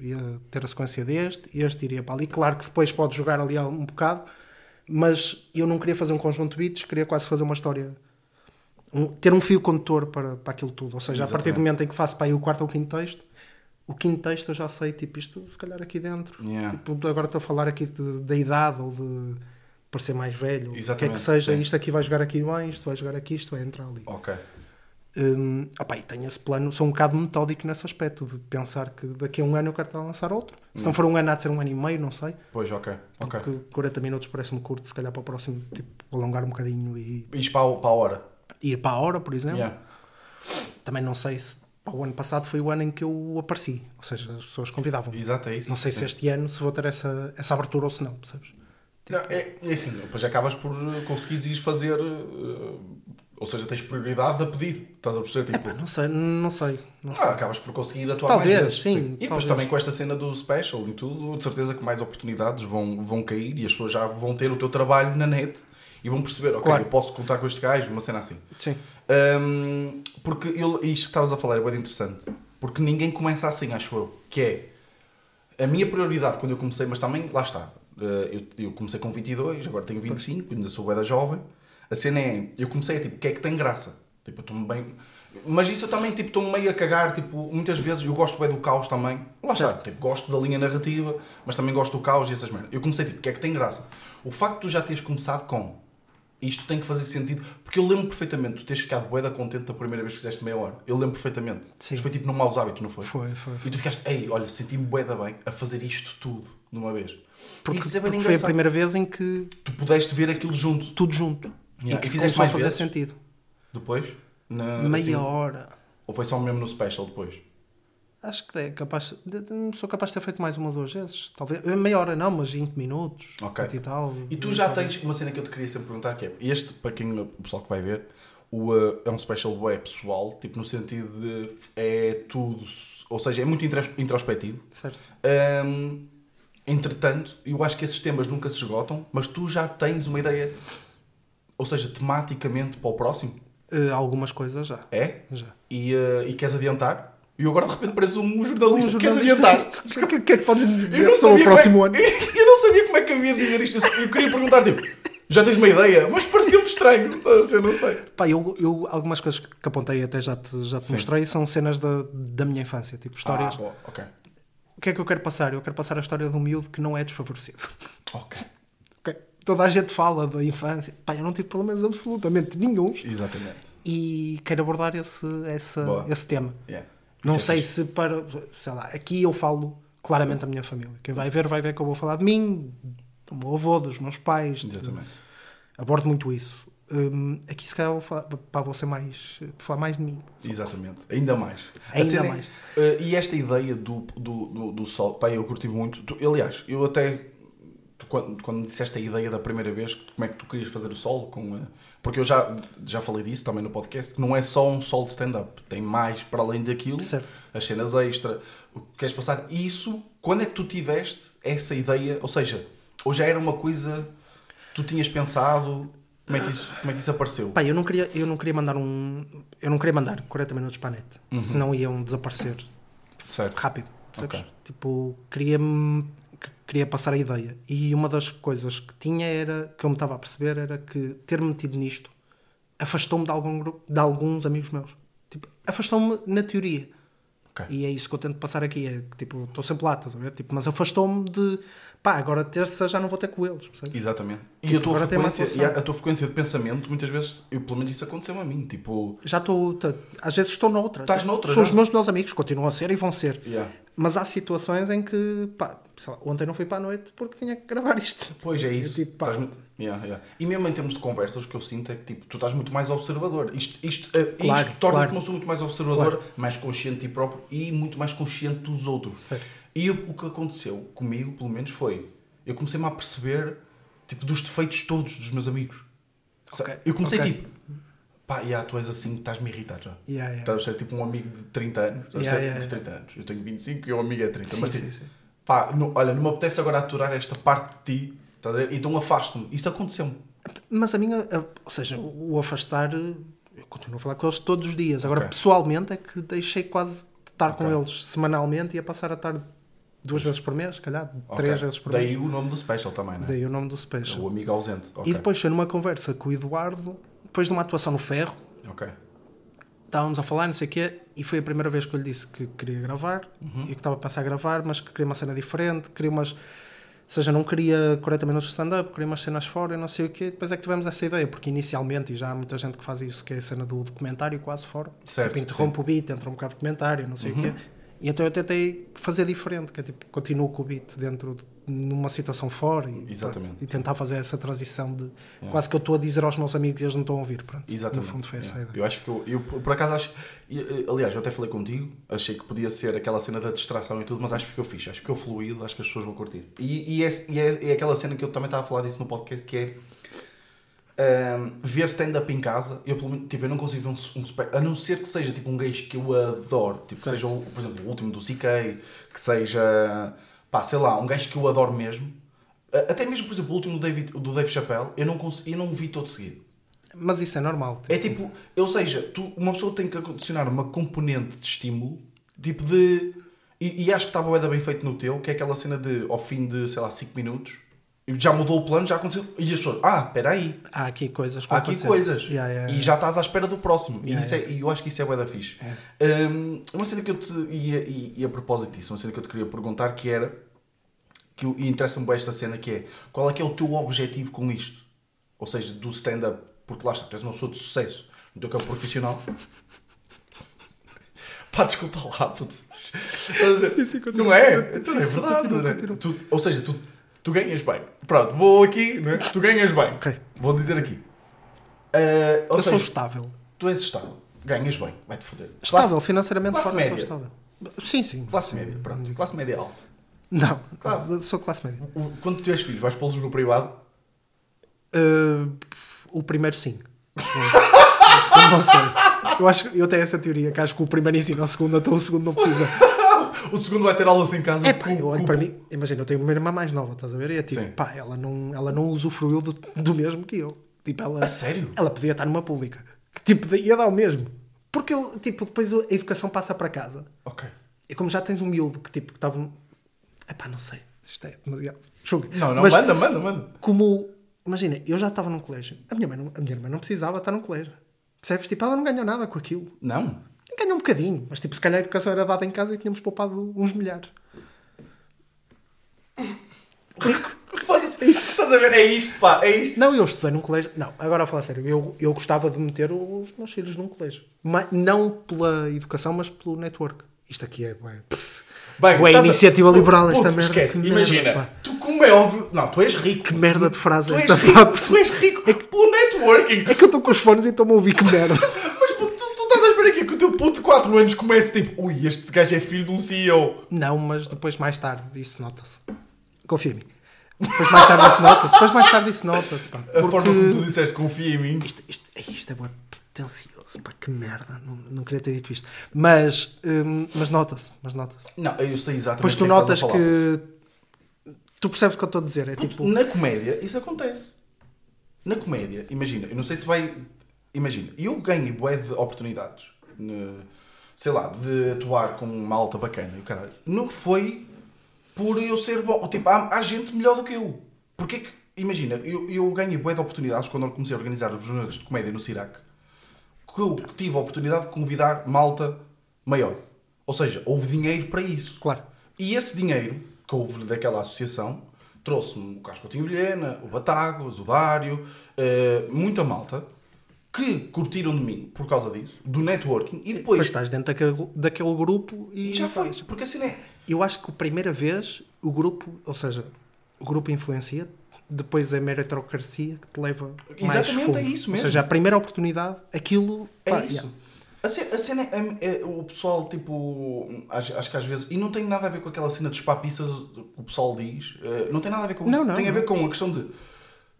ia ter a sequência deste, este iria para ali. Claro que depois pode jogar ali um bocado, mas eu não queria fazer um conjunto de beats, queria quase fazer uma história. um- ter um fio condutor para, para aquilo tudo. Ou seja, a partir do Exatamente. momento em que faço para aí o quarto ou o quinto texto, o quinto texto eu já sei, tipo, isto se calhar aqui dentro. Yeah. Tipo, agora estou a falar aqui da idade ou de parecer mais velho. O que é Exatamente, que seja, sim. isto aqui vai jogar aqui bem, isto vai jogar aqui, isto vai entrar ali. Ok. Hum, opá, e tenho esse plano, sou um bocado metódico nesse aspecto, de pensar que daqui a um ano eu quero estar a lançar outro. Se não for um ano, há de ser um ano e meio, não sei. Pois, ok. ok. Porque 40 minutos parece-me curto, se calhar para o próximo, tipo, alongar um bocadinho e Isto para, a- para a hora. ir para a hora, por exemplo. Yeah. Também não sei se o ano passado foi o ano em que eu apareci, ou seja, as pessoas convidavam. -me. Exato, é isso. Não sei se Sim. este ano se vou ter essa, essa abertura ou se não, percebes? Não, é, é assim, depois acabas por conseguires ir fazer. uh, ou seja, tens prioridade a pedir. Estás a perceber? Tipo, Epá, não sei, não sei. Não sei. ah, acabas por conseguir atuar Talvez, mais vezes. sim, E depois também com esta cena do special e tudo, de certeza que mais oportunidades vão, vão cair e as pessoas já vão ter o teu trabalho na net e vão perceber, ok, Claro. eu posso contar com este gajo, uma cena assim. Sim. Hum, porque ele, isto que estavas a falar é bem interessante. Porque ninguém começa assim, acho eu. Que é a minha prioridade quando eu comecei, mas também, lá está. Uh, eu, eu comecei com 22, agora tenho 25, ainda sou da jovem. A cena é, eu comecei a tipo, o que é que tem graça? Tipo, eu estou-me bem. Mas isso eu também tipo, estou-me meio a cagar. Tipo, muitas vezes eu gosto bem do caos também. Lá está, Certo. tipo, gosto da linha narrativa, mas também gosto do caos e essas merdas. Eu comecei tipo, o que é que tem graça? O facto de tu já teres começado com isto tem que fazer sentido, porque eu lembro perfeitamente, tu teres ficado bué da contente da primeira vez que fizeste meia hora. Eu lembro perfeitamente. Sim. Isto foi tipo num maus hábitos, não foi? Foi, foi. E tu ficaste, ei, olha, senti-me bué da bem a fazer isto tudo de uma vez. Porque, é porque foi a primeira vez em que Tu pudeste ver aquilo junto. tudo junto. Yeah. E que E fizeste a mais fazer vezes? sentido. Depois? Na, Meia assim? hora. Ou foi só mesmo no special depois? Acho que é capaz. de- Sou capaz de ter feito mais uma ou duas vezes. Talvez. Meia hora não, mas 20 minutos. Ok. 20 e tal. E tu já tens uma cena que eu te queria sempre perguntar, que é, este, para quem, o pessoal que vai ver, o, uh, é um special bué pessoal, tipo no sentido de é tudo, ou seja, é muito intros- introspectivo. Certo. Hum, entretanto, eu acho que esses temas nunca se esgotam, mas tu já tens uma ideia, ou seja, tematicamente para o próximo, Eh, algumas coisas já. é? Já. E, uh, e queres adiantar? E eu agora de repente pareço um jornalista, Um queres adiantar? O que, que é que podes nos Eu dizer sobre o próximo como ano? é, Eu não sabia como é que havia de dizer isto. Eu queria perguntar, tipo, Já tens uma ideia, mas pareceu-me estranho. Estás a ver? não sei. Pá, eu, eu, algumas coisas que apontei até já te, já te Sim. mostrei são cenas da, da minha infância, tipo histórias. Ah, ok. O que é que eu quero passar? Eu quero passar a história de um miúdo que não é desfavorecido. Ok. Toda a gente fala da infância. Pá, eu não tive problemas absolutamente nenhum Exatamente. e quero abordar esse, Boa. esse tema. Yeah. Não é sei se para. Sei lá, aqui eu falo claramente da minha família. Quem vai ver, vai ver que eu vou falar de mim, do meu avô, dos meus pais. de- Exatamente. abordo muito isso. Hum, aqui se calhar vou falar, pá, vou ser mais. vou falar mais de mim. Exatamente. Ainda mais. Ainda é- mais. eh, e esta ideia do, do, do, do sol, pá, eu curti muito. Tu- aliás, eu até. Tu, quando, quando me disseste a ideia da primeira vez, como é que tu querias fazer o sol, com, eh, porque eu já, já falei disso também no podcast, que não é só um sol de stand-up, tem mais para além daquilo, Certo. as cenas extra, o que queres passar. Isso, quando é que tu tiveste essa ideia? Ou seja, ou já era uma coisa que tu tinhas pensado? Como é que isso, como é que isso apareceu? Pá, eu não queria, eu não queria mandar um. Eu não queria mandar 40 minutos para a net. Senão iam desaparecer Certo. rápido. Sabes? Ok. Tipo, queria, queria passar a ideia. E uma das coisas que tinha era, que eu me estava a perceber, era que ter metido nisto afastou-me de, algum grupo, de alguns amigos meus. Tipo, afastou-me na teoria. Ok. E é isso que eu tento passar aqui. É que, tipo, estou sempre lá, estás a ver? Tipo, mas afastou-me de pá, agora terça já não vou ter com eles. percebes? Exatamente. E Tipo, a tua, frequência, e a, a tua frequência de pensamento, muitas vezes, eu, pelo menos isso aconteceu a mim. Tipo, Já estou. Às vezes estou noutra. Estás noutra, São já? os meus melhores amigos, continuam a ser e vão ser. yeah. Mas há situações em que, pá, sei lá, ontem não fui para a noite porque tinha que gravar isto. pois é isso. tipo, pá, Estás yeah, yeah. E mesmo em termos de conversas, o que eu sinto é que tipo, tu estás muito mais observador. Isto, isto, eh, Claro, isto torna-te claro. muito mais observador, mais consciente de ti próprio e muito mais consciente dos outros. Certo. E o o que aconteceu comigo, pelo menos, foi eu comecei-me a perceber tipo, dos defeitos todos dos meus amigos. Ok, Eu comecei ok. tipo, pá, yeah, tu és assim, estás-me a irritar já. Yeah, yeah. Estás a ser tipo um amigo de 30 anos. Estás a Yeah, ser yeah, de 30 anos. Eu tenho 25 e o amigo é 30. Sim, mas, sim, tipo, sim. pá, não- olha, não me apetece agora aturar esta parte de ti. ver? Então afasto-me. Isso aconteceu-me. Mas a minha, ou seja, o afastar, eu continuo a falar com eles todos os dias. Agora, Ok. pessoalmente, é que deixei quase de estar Ok. com eles semanalmente e a passar a tarde duas vezes por mês, se calhar, Ok. três vezes por Daí mês. o nome do special também, não é? Daí o nome do Special. O amigo ausente. Ok. E depois foi numa conversa com o Eduardo, depois de uma atuação no Ferro, Ok. estávamos a falar, não sei o quê, e foi a primeira vez que eu lhe disse que queria gravar Uhum. e que estava a pensar a gravar, mas que queria uma cena diferente, queria umas. Ou seja, não queria 40 minutos de stand-up, queria umas cenas fora e não sei o quê. Depois é que tivemos essa ideia, porque inicialmente, e já há muita gente que faz isso, que é a cena do documentário quase fora. Certo, tipo, interrompe o beat, entra um bocado de comentário, não sei Uhum. o quê. E então eu tentei fazer diferente, que é tipo, continuo com o beat dentro de numa situação fora e, pronto, e tentar fazer essa transição de quase que eu estou a dizer aos meus amigos e eles não estão a ouvir. Pronto. Exatamente. No fundo foi essa a Yeah. ideia. Eu acho que eu, eu, por acaso acho. Aliás, eu até falei contigo, achei que podia ser aquela cena da distração e tudo, mas acho que ficou fixe, acho que ficou fluido, acho que as pessoas vão curtir. E, e, é, e é, é aquela cena que eu também estava a falar disso no podcast que é. ahm, ver stand-up em casa, eu, pelo menos, tipo, eu não consigo ver um, um spe- a não ser que seja tipo um gajo que eu adoro, tipo, que seja, por exemplo, o último do CK, que seja, pá, sei lá, um gajo que eu adoro mesmo, até mesmo, por exemplo, o último do David, do Dave Chappelle, eu não, consegui, eu não vi todo seguido. Mas isso é normal. É tipo, ou seja, tu, uma pessoa tem que adicionar uma componente de estímulo, tipo de. E, e acho que estava bem feito no teu, que é aquela cena de ao fim de, sei lá, 5 minutos, já mudou o plano, já aconteceu. E as pessoas, ah, espera aí, Há aqui coisas há aqui coisas. Yeah, yeah, E yeah. já estás à espera do próximo. E, isso é, e eu acho que isso é bué da fixe. Hum, uma cena que eu te. E, e, e a propósito disso, uma cena que eu te queria perguntar que era. Que, interessa-me bem esta cena que é qual é que é o teu objetivo com isto? Ou seja, do stand-up, porque lá está, tu és uma pessoa de sucesso no teu campo profissional. Pá, desculpa lá, puto. Sim, sim, continua. Não é? Sim, Então é sim, verdade. continua, não é? continua. Tu- ou seja, tu, tu ganhas bem. Pronto, vou aqui, né? tu ganhas bem. Vou dizer aqui. Ou Eu sou seja, estável. tu és estável, ganhas bem, vai-te foder. Estável, financeiramente classe fora, sou média. Sim, sim. Classe média, pronto. Classe média alta. Não, Claro. sou classe média. Quando tiveres filhos, vais pô-los no privado? Uh, o primeiro sim. O segundo não sei. Eu, acho, eu tenho essa teoria que acho que o primeiro ensina o segundo, então o segundo não precisa. O segundo vai ter aulas em casa. É pá, eu olho para mim, imagina, eu tenho uma irmã mais nova, estás a ver? E é tipo, Sim. pá, ela não, ela não usufruiu do, do mesmo que eu. Tipo, ela, A sério? ela podia estar numa pública que tipo, ia dar o mesmo. Porque eu, tipo, depois a educação passa para casa. Ok. E como já tens um miúdo que tipo, que estava. É pá, não sei. se Isto é demasiado. Julga. Não, não, Mas manda, manda, manda. como imagina, eu já estava num colégio. A minha, mãe não, a minha irmã não precisava estar num colégio. Percebes? Tipo, ela não ganhou nada com aquilo. Não? Ganhou um bocadinho, mas tipo, se calhar a educação era dada em casa e tínhamos poupado uns milhares. Foda-se. Estás a ver? É isto, pá. É isto. Não, eu estudei num colégio. Não, agora a falar sério, eu, eu gostava de meter os meus filhos num colégio. Ma- não pela educação, mas pelo network. Isto aqui é. Ué, Bem, Ué, a- iniciativa liberal, Puto, esta merda, Esquece, que imagina. merda, tu, como é óbvio. Não, tu és rico. que merda de frase Tu é és esta, rico. pá. Tu és rico pelo networking. É que eu estou com os fones e estou-me a ouvir que merda. Mas puto, tu, tu estás a esperar aqui que o teu puto de 4 anos comece tipo, ui, este gajo é filho de um CEO. Não, mas depois mais tarde isso nota-se. Confia em mim. Depois mais tarde isso nota-se. Depois mais tarde isso nota-se, pá. A forma como tu Porque disseste, confia em mim. isto, isto, isto é bem pretencioso, pá. Que merda. Não, não queria ter dito isto. Mas, hum, mas nota-se. Mas nota-se. Não, eu sei exatamente. Depois o tu que é notas que... Tu percebes o que eu estou a dizer. É tipo... Na comédia, isso acontece. Na comédia, imagina, eu não sei se vai. Imagina, eu ganhei bué de oportunidades, ne- sei lá, de atuar com uma alta bacana e o caralho. Não foi por eu ser bom. Tipo, há, há gente melhor do que eu. Porque é que, imagina, eu, eu ganhei bué de oportunidades quando eu comecei a organizar os noites de comédia no Cirac. Que eu tive a oportunidade de convidar malta maior. Ou seja, houve dinheiro para isso. Claro. E esse dinheiro que houve daquela associação trouxe-me o Carlos Coutinho Vilhena, o Batagos, o Dário, eh, muita malta que curtiram de mim por causa disso, do networking, e Depois depois estás dentro daquele, daquele grupo e... já foi. Porque assim é. Eu acho que a primeira vez o grupo, ou seja, o grupo influencia, depois é a meritocracia que te leva mais Exatamente, fundo. é isso mesmo. Ou seja, a primeira oportunidade, aquilo... É pá, isso. yeah. A ce- a cena é, é- o pessoal, tipo, acho, acho que às vezes, e não tem nada a ver com aquela cena dos papistas que o pessoal diz, eh, não tem nada a ver com Não, isso, não, tem a ver não. com a questão de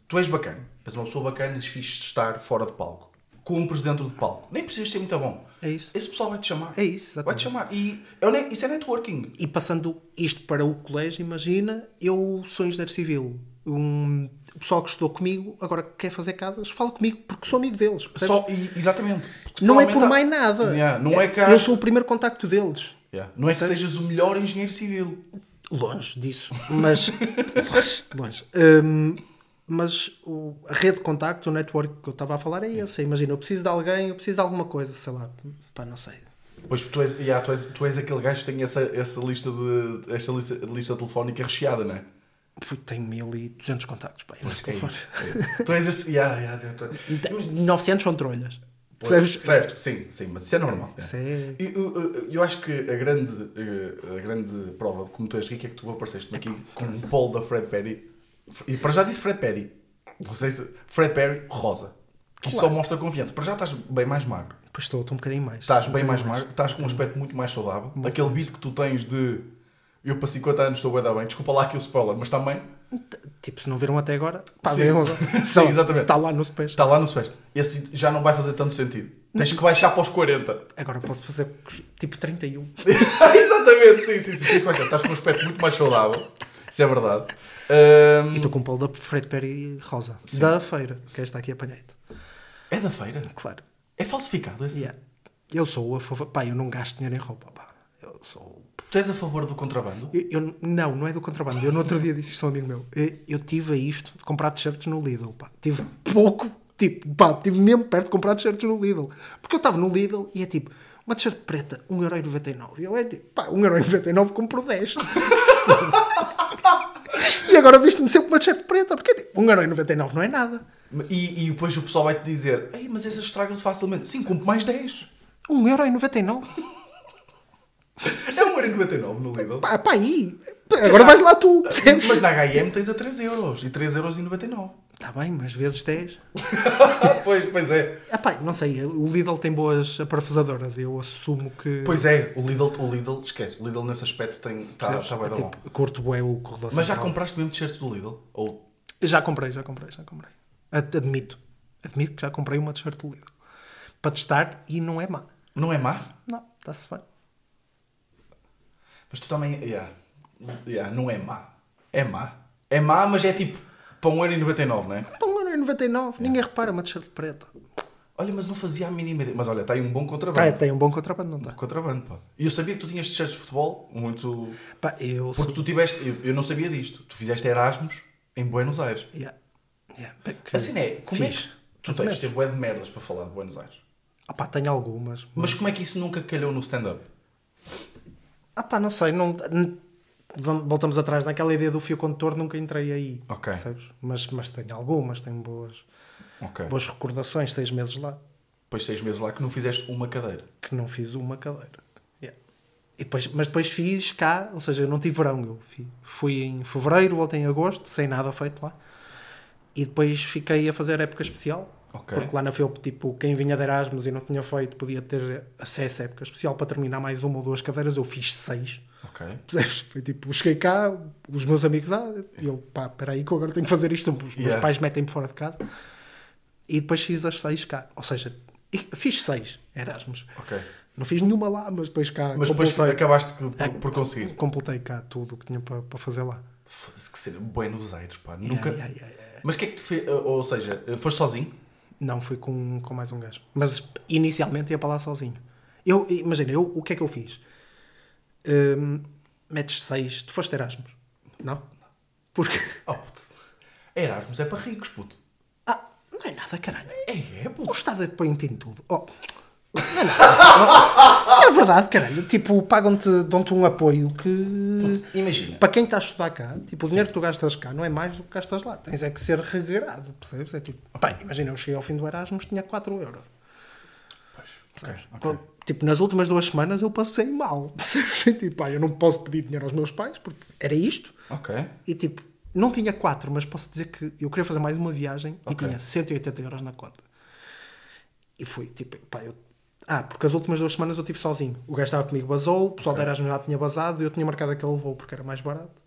tu és bacana, és uma pessoa bacana, és fixe de estar fora de palco, cumpres dentro de palco, nem precisas ser muito bom, É isso. esse pessoal vai-te chamar, É isso, vai-te exatamente. chamar, e é isso é networking. E passando isto para o colégio, imagina, eu sou engenheiro civil. Um, o pessoal que estudou comigo agora quer fazer casas, fala comigo porque sou amigo deles. Só, exatamente. Porque não é por mais nada. Yeah, não é que há- Eu sou o primeiro contacto deles. Yeah, Não é que sejas o melhor engenheiro civil. Longe disso, mas longe, longe. Hum, mas o- a rede de contacto, o network que eu estava a falar é esse. Imagina, eu preciso de alguém, eu preciso de alguma coisa, sei lá, pá, não sei. Pois tu és, yeah, tu, és, tu és aquele gajo que tem essa, essa lista de esta lista, lista telefónica recheada, não é? Tenho 1200 contactos, pá. É a isso. é tu és esse. Yeah, yeah, falar. 900 são trolhas. Pois? Certo, sim, sim, mas isso é normal. É- Eu, eu- eu acho que a grande, eh, a grande prova de como tu és rico é que tu apareceste aqui com um polo da Fred Perry. E para já disse Fred Perry. Não sei se. Fred Perry rosa. Que Claro. só mostra confiança. Para já estás bem mais magro. Pois estou, estou um bocadinho mais. Estás Um bem mais bocadinho magro. Estás com um aspecto muito mais saudável. Aquele beat que tu tens de. Eu para 50 anos estou bem bem. Desculpa lá aqui o spoiler, mas também. Tipo, se não viram até agora, pá, Sim. agora. Sim, exatamente. Está lá no space. Está lá no space. Esse já não vai fazer tanto sentido. Tens que baixar para os 40. Agora posso fazer tipo 31. Exatamente, sim, sim, sim. Baixar. Estás com um aspecto muito mais saudável. Isso é verdade. Ahm, E estou com um polo da Fred Perry rosa. Da feira, que esta aqui apanhei-te. É da feira? Claro. É falsificado esse? Yeah. Eu sou a favor. Pá, eu não gasto dinheiro em roupa. Pá. Sou. Tu és a favor do contrabando? Eu, eu- não, não é do contrabando. Eu no outro dia disse isto a um amigo meu. Eu, eu tive a isto de comprar t-shirts no Lidl. Pá. Tive pouco. Tipo, pá, tive mesmo perto de comprar t-shirts no Lidl. Porque eu estava no Lidl e é tipo, uma t-shirt preta, 1,99€. E eu é tipo, pá, 1,99€ compro 10. Que se foda. e agora viste-me sempre uma t-shirt preta. Porque é tipo, 1,99€ não é nada. E, e depois o pessoal vai-te dizer Ei, mas essas estragam-se facilmente. Sim, compro mais 10. 1,99€. É 1,99 no Lidl. Pá, pá, aí. Agora vais lá tu. percebes? Mas na H&M tens a 3 euros. E 3 euros e 99. Está bem, mas vezes 10. pois, pois é. Ah, pá, não sei, o Lidl tem boas aparafusadoras. Eu assumo que. Pois é, o Lidl, o Lidl esquece. O Lidl nesse aspecto tem. Está tá bem É da bom. tipo, curto bué o corredor Mas já compraste mesmo t-shirt do Lidl? Ou Já comprei, já comprei, já comprei. Ad- Admito. Admito que já comprei uma t-shirt do Lidl. Para testar e não é má. não é má? Não, está-se bem. Mas tu também. Yeah. Yeah, não é má. É má. É má, mas é tipo para 1,99€, não é? Pá, 1,99€. Ninguém repara uma t-shirt preta. Olha, mas não fazia a mínima ideia. Mas olha, está aí um bom contrabando. Ah, tem um bom contrabando, não está? Contrabando, pá. E eu sabia que tu tinhas t-shirts de futebol muito. Pá, eu. Porque tu tiveste. Eu, eu não sabia disto. Tu fizeste Erasmus em Buenos Aires. Yeah. Yeah, Assim é, como é fiz. que tu ou deves menos. ter bué de merdas para falar de Buenos Aires? Ah pá, tenho algumas. Mas como é que isso nunca calhou no stand-up? Ah pá, não sei, não, voltamos atrás naquela ideia do fio condutor, nunca entrei aí. Ok. Percebes? Mas, mas tenho algumas, tenho boas, Ok. boas recordações, seis meses lá, Depois de seis meses lá que não fizeste uma cadeira. que não fiz uma cadeira. Yeah. E depois, mas depois fiz cá, ou seja, eu não tive verão, eu fui, fui em fevereiro, voltei em agosto, sem nada feito lá. E depois fiquei a fazer época especial. Ok. Porque lá na FEUP, tipo, quem vinha de Erasmus e não tinha feito podia ter acesso à época especial para terminar mais uma ou duas cadeiras. Eu fiz seis. Ok. Foi tipo, cheguei cá, os meus amigos, ah, e eu, pá, espera aí que eu agora tenho que fazer isto. Os meus Yeah. pais metem-me fora de casa. E depois fiz as seis cá. Ou seja, fiz seis Erasmus. Ok. Não fiz nenhuma lá, mas depois cá Mas depois acabaste por, por conseguir. completei cá tudo o que tinha para, para fazer lá. Foda-se que ser Buenos Aires, pá. Nunca. yeah, yeah, yeah. Mas o que é que te fez? Ou seja, foste sozinho? Não, fui com, com mais um gajo. Mas inicialmente ia para lá sozinho. Eu, imagina, eu, o que é que eu fiz? Hum, metes seis, tu foste Erasmus, não? Porque. Oh, puto. Erasmus é para ricos, puto. Ah, não é nada, caralho. É, é, O puto. Estado põe-te em tudo. Oh. É verdade, caralho. Tipo, pagam-te, dão-te um apoio que. Imagina. Para quem está a estudar cá, tipo, o dinheiro que tu gastas cá não é mais do que gastas lá. Tens é que ser regrado, percebes? É tipo, pá, imagina, eu cheguei ao fim do Erasmus, tinha 4 euros. Ok, ok. Co- Tipo, nas últimas duas semanas eu passei mal. tipo, pá, eu não posso pedir dinheiro aos meus pais, porque era isto. Ok. E tipo, não tinha 4, mas posso dizer que eu queria fazer mais uma viagem e Ok. tinha 180 euros na conta. E fui, tipo, pá, eu. Ah, porque as últimas duas semanas eu estive sozinho. O gajo estava comigo, basou, o pessoal da Erasmus já tinha basado e eu tinha marcado aquele voo porque era mais barato.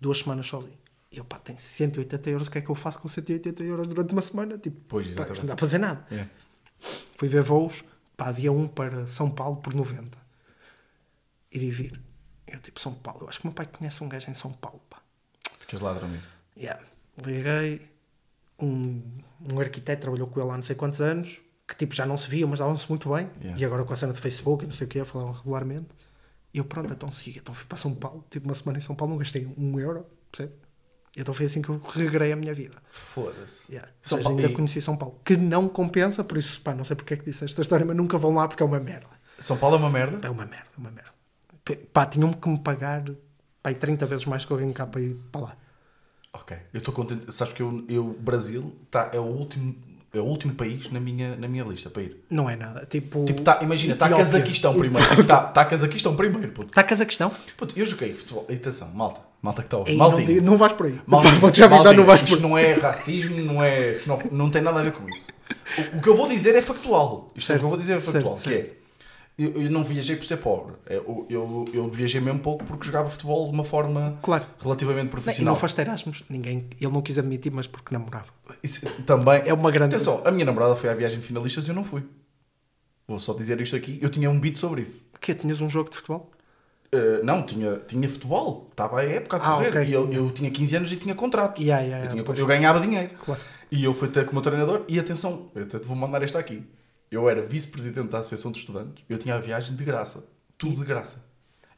Duas semanas sozinho. E eu, pá, tenho 180 euros, o que é que eu faço com 180 euros durante uma semana? Tipo, Pois, pá, não dá para fazer nada. É. Fui ver voos, pá, havia um para São Paulo por 90. Ir e vir. Eu, tipo, São Paulo. Eu acho que o meu pai conhece um gajo em São Paulo, pá. Ficas lá a dormir. Yeah. Liguei, um, um arquiteto trabalhou com ele há não sei quantos anos, que tipo já não se via, mas davam-se muito bem. Yeah. E agora com a cena de Facebook e não sei o que, falavam regularmente. E eu, pronto, então siga. Então fui para São Paulo, tipo uma semana em São Paulo, não gastei um euro, percebe? Então foi assim que eu regrei a minha vida. Foda-se. Yeah. São seja, Paulo- ainda conheci São Paulo, que não compensa, por isso, pá, não sei porque é que disse esta história, mas nunca vão lá porque é uma merda. São Paulo é uma merda? É uma merda, é uma merda. Pá, tinham que me pagar pá, aí 30 vezes mais que alguém cá para ir para lá. Ok. Eu estou contente. Sabes que eu, eu Brasil tá, é, o último, é o último país na minha, na minha lista para ir. Não é nada. Tipo, Tipo, tá, imagina, está. Cazaquistão primeiro. Está tá Cazaquistão primeiro, puto. Está a Cazaquistão? Puto, eu joguei futebol. E Atenção, malta. Malta que está a não, não vais por aí. Vou-te já avisar, não vais por Isto não é racismo, não é. xenof- Não tem nada a ver com isso. O, o que eu vou dizer é factual. Isto é o que eu vou dizer é Certo, factual. certo, que é, certo. Eu, eu não viajei por ser pobre. É, Eu, eu, eu viajei mesmo pouco porque jogava futebol de uma forma Claro. relativamente E profissional. não foste Erasmus. Ninguém, ele não quis admitir, mas porque namorava. Isso também É uma grande- Atenção, a minha namorada foi à viagem de finalistas e eu não fui. Vou só dizer isto aqui. Eu tinha um beat sobre isso. O quê? Tinhas um jogo de futebol? Uh, não, tinha, tinha futebol. Estava a época a Ah, correr. ok. E eu, eu tinha 15 anos e tinha contrato. Yeah, yeah, eu, tinha- eu ganhava dinheiro. Claro. E eu fui ter com o meu treinador. E atenção, eu até te vou mandar esta aqui. Eu era vice-presidente da Associação de Estudantes. Eu tinha a viagem de graça. Tudo de graça.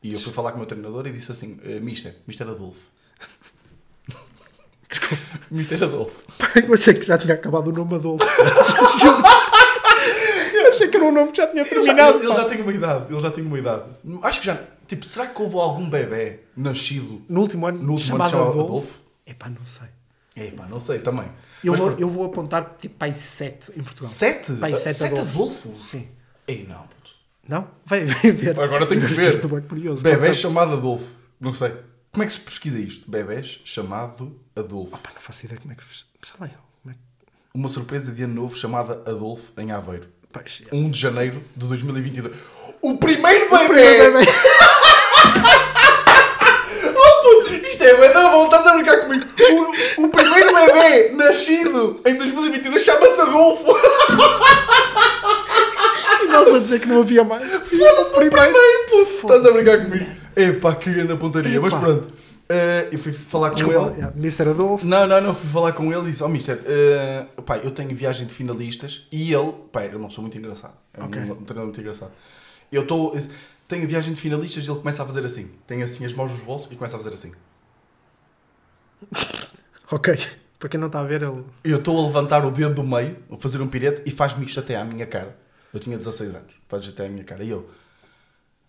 E eu fui falar com o meu treinador e disse assim: "Eh, Mister, Mister Adolfo. Mister Adolfo. Eu achei que já tinha acabado o nome Adolfo. Eu achei que era um nome que já tinha Ele já, terminado. ele pá. já tem uma idade. Ele já tem uma idade. Acho que já. Tipo, será que houve algum bebê nascido No último ano, no último chamado ano chamado Adolfo. Adolfo? Epá, não sei. Epá, não sei também. Eu Mas vou, pronto. eu vou apontar tipo pai 7 em Portugal. Sete? Pai, sete Sete Adolfos. Adolfos? Sim. Ei, não, puto. Não? Vai, vai ver. Agora tenho que ver. Estou bem curioso. Bebés chamado Adolfo. Não sei. Como é que se pesquisa isto? Bebés chamado Adolfo. Pá, não faço ideia como é que. Sei lá, eu, como é que. Uma surpresa de ano novo chamada Adolfo em Aveiro. Pois, 1 de janeiro de 2022. O primeiro bebê! Primeiro bebê. Oh, é da bom, estás a brincar comigo? O, o primeiro bebê nascido em 2022 chama-se Adolfo. E nós a dizer que não havia mais. Foda-se, o primeiro, puto. Estás a brincar comigo? Epá, que grande pontaria. Mas pronto. Eh, eu fui falar com Desculpa, ele. Mr. Adolfo. Não, não, não, fui falar com ele e disse: Ó, Mister, eh, pá, eu tenho viagem de finalistas e ele, pá, é uma pessoa muito engraçada. É um- Ok. um, treinador muito engraçado. Eu estou, tenho viagem de finalistas e ele começa a fazer assim: tem assim as mãos nos bolsos e começa a fazer assim. Ok. Para quem não está a ver, ele. Eu estou a levantar o dedo do meio, a fazer um pirete e faz-me isto até à minha cara. Eu tinha 16 anos, faz até à minha cara. E eu,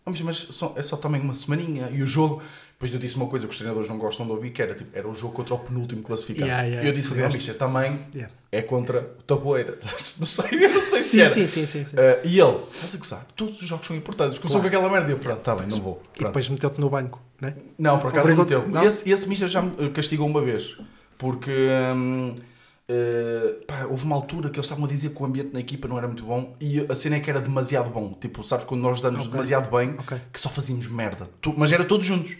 vamos, mas é só também uma semaninha. E o jogo, depois eu disse uma coisa que os treinadores não gostam de ouvir, que era, tipo, era o jogo contra o penúltimo classificado. Yeah, yeah, e eu disse, não, fizeste. bicho, também Yeah. é contra o Taboeira. não sei, eu não sei se Sim, era. sim, sim, sim. sim. Eh, e ele, estás a gozar, todos os jogos são importantes. Começou Claro. com aquela merda e eu, pronto, está bem, não vou. E Pronto. depois meteu-te no banco, né? Não, por acaso não meteu. não? Esse, esse Misha já me castigou uma vez. Porque hum, eh, pá, houve uma altura que eles estavam a dizer que o ambiente na equipa não era muito bom e a cena é que era demasiado bom. Tipo, sabes quando nós damos Ok. demasiado bem Ok. que só fazíamos merda. Mas era todos juntos.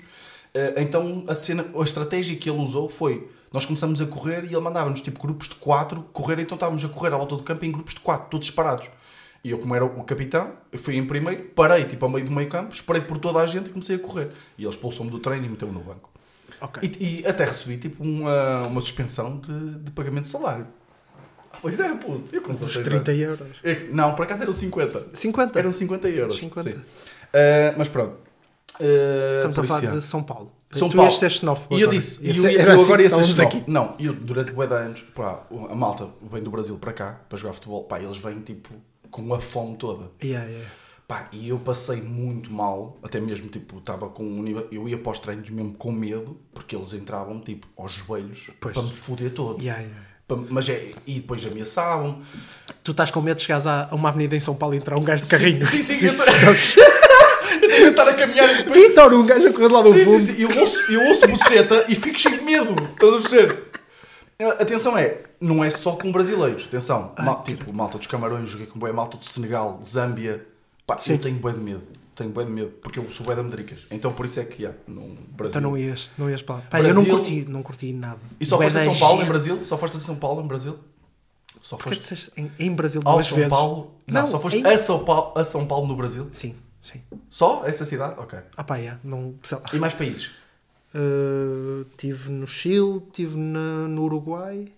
Eh, então a cena, a estratégia que ele usou foi. Nós começamos a correr e ele mandava-nos tipo grupos de quatro correr, então estávamos a correr à volta do campo em grupos de quatro, todos separados. E eu, como era o capitão, eu fui em primeiro, parei tipo ao meio do meio campo, esperei por toda a gente e comecei a correr. E ele expulsou-me do treino e meteu-me no banco. Ok. E, e até recebi tipo uma, uma suspensão de, de pagamento de salário. Pois é, puto. Eu com Dos 16 30 anos. euros. É Não, por acaso eram 50. 50. Eram 50 euros. 50. sim. Ah, mas pronto. Ah, Estamos a por falar de. São Paulo. São tu Paulo. E eu disse, e eu, era eu assim agora ia ser aqui. Não, eu durante bué de anos, pá, a malta vem do Brasil para cá, para jogar futebol, pá, eles vêm tipo com a fome toda. Yeah, yeah. Pá, e eu passei muito mal, até mesmo, tipo, estava com um nível... Eu ia para os treinos mesmo com medo, porque eles entravam, tipo, aos joelhos, Pois. para me foder todo. Yeah, yeah. Mas é... E depois ameaçavam. Tu estás com medo de chegares a a uma avenida em São Paulo e entrar um gajo de carrinho. sim, sim, eu tô- sabes? Estar a caminhar depois... Vitor, um gajo a correr lá do Sim, fundo. sim, sim. Eu ouço, eu ouço buceta e fico cheio de medo. Estás a perceber? Ah, Atenção é, não é só com brasileiros. Atenção, mal- tipo, malta dos Camarões, joguei com boé malta do Senegal, Zâmbia. Pá, Sim. eu tenho bué de medo. Tenho bué de medo, porque eu sou bué de Américas. Então por isso é que, yeah, no Brasil... Então não ias, não ias para lá. Pá, eu não Brasil- curti, não curti nada. E só foste a São Paulo em. Brasil? Só foste a São Paulo em Brasil? Só foste em, em Brasil ao duas São vezes? Paulo? Não, Não, só foste em- a, São Paulo, a São Paulo no Brasil? Sim, sim. Só essa cidade? Ok. Ah pá, yeah, não, sei lá. E mais países? Uh, tive no Chile, tive na- no Uruguai.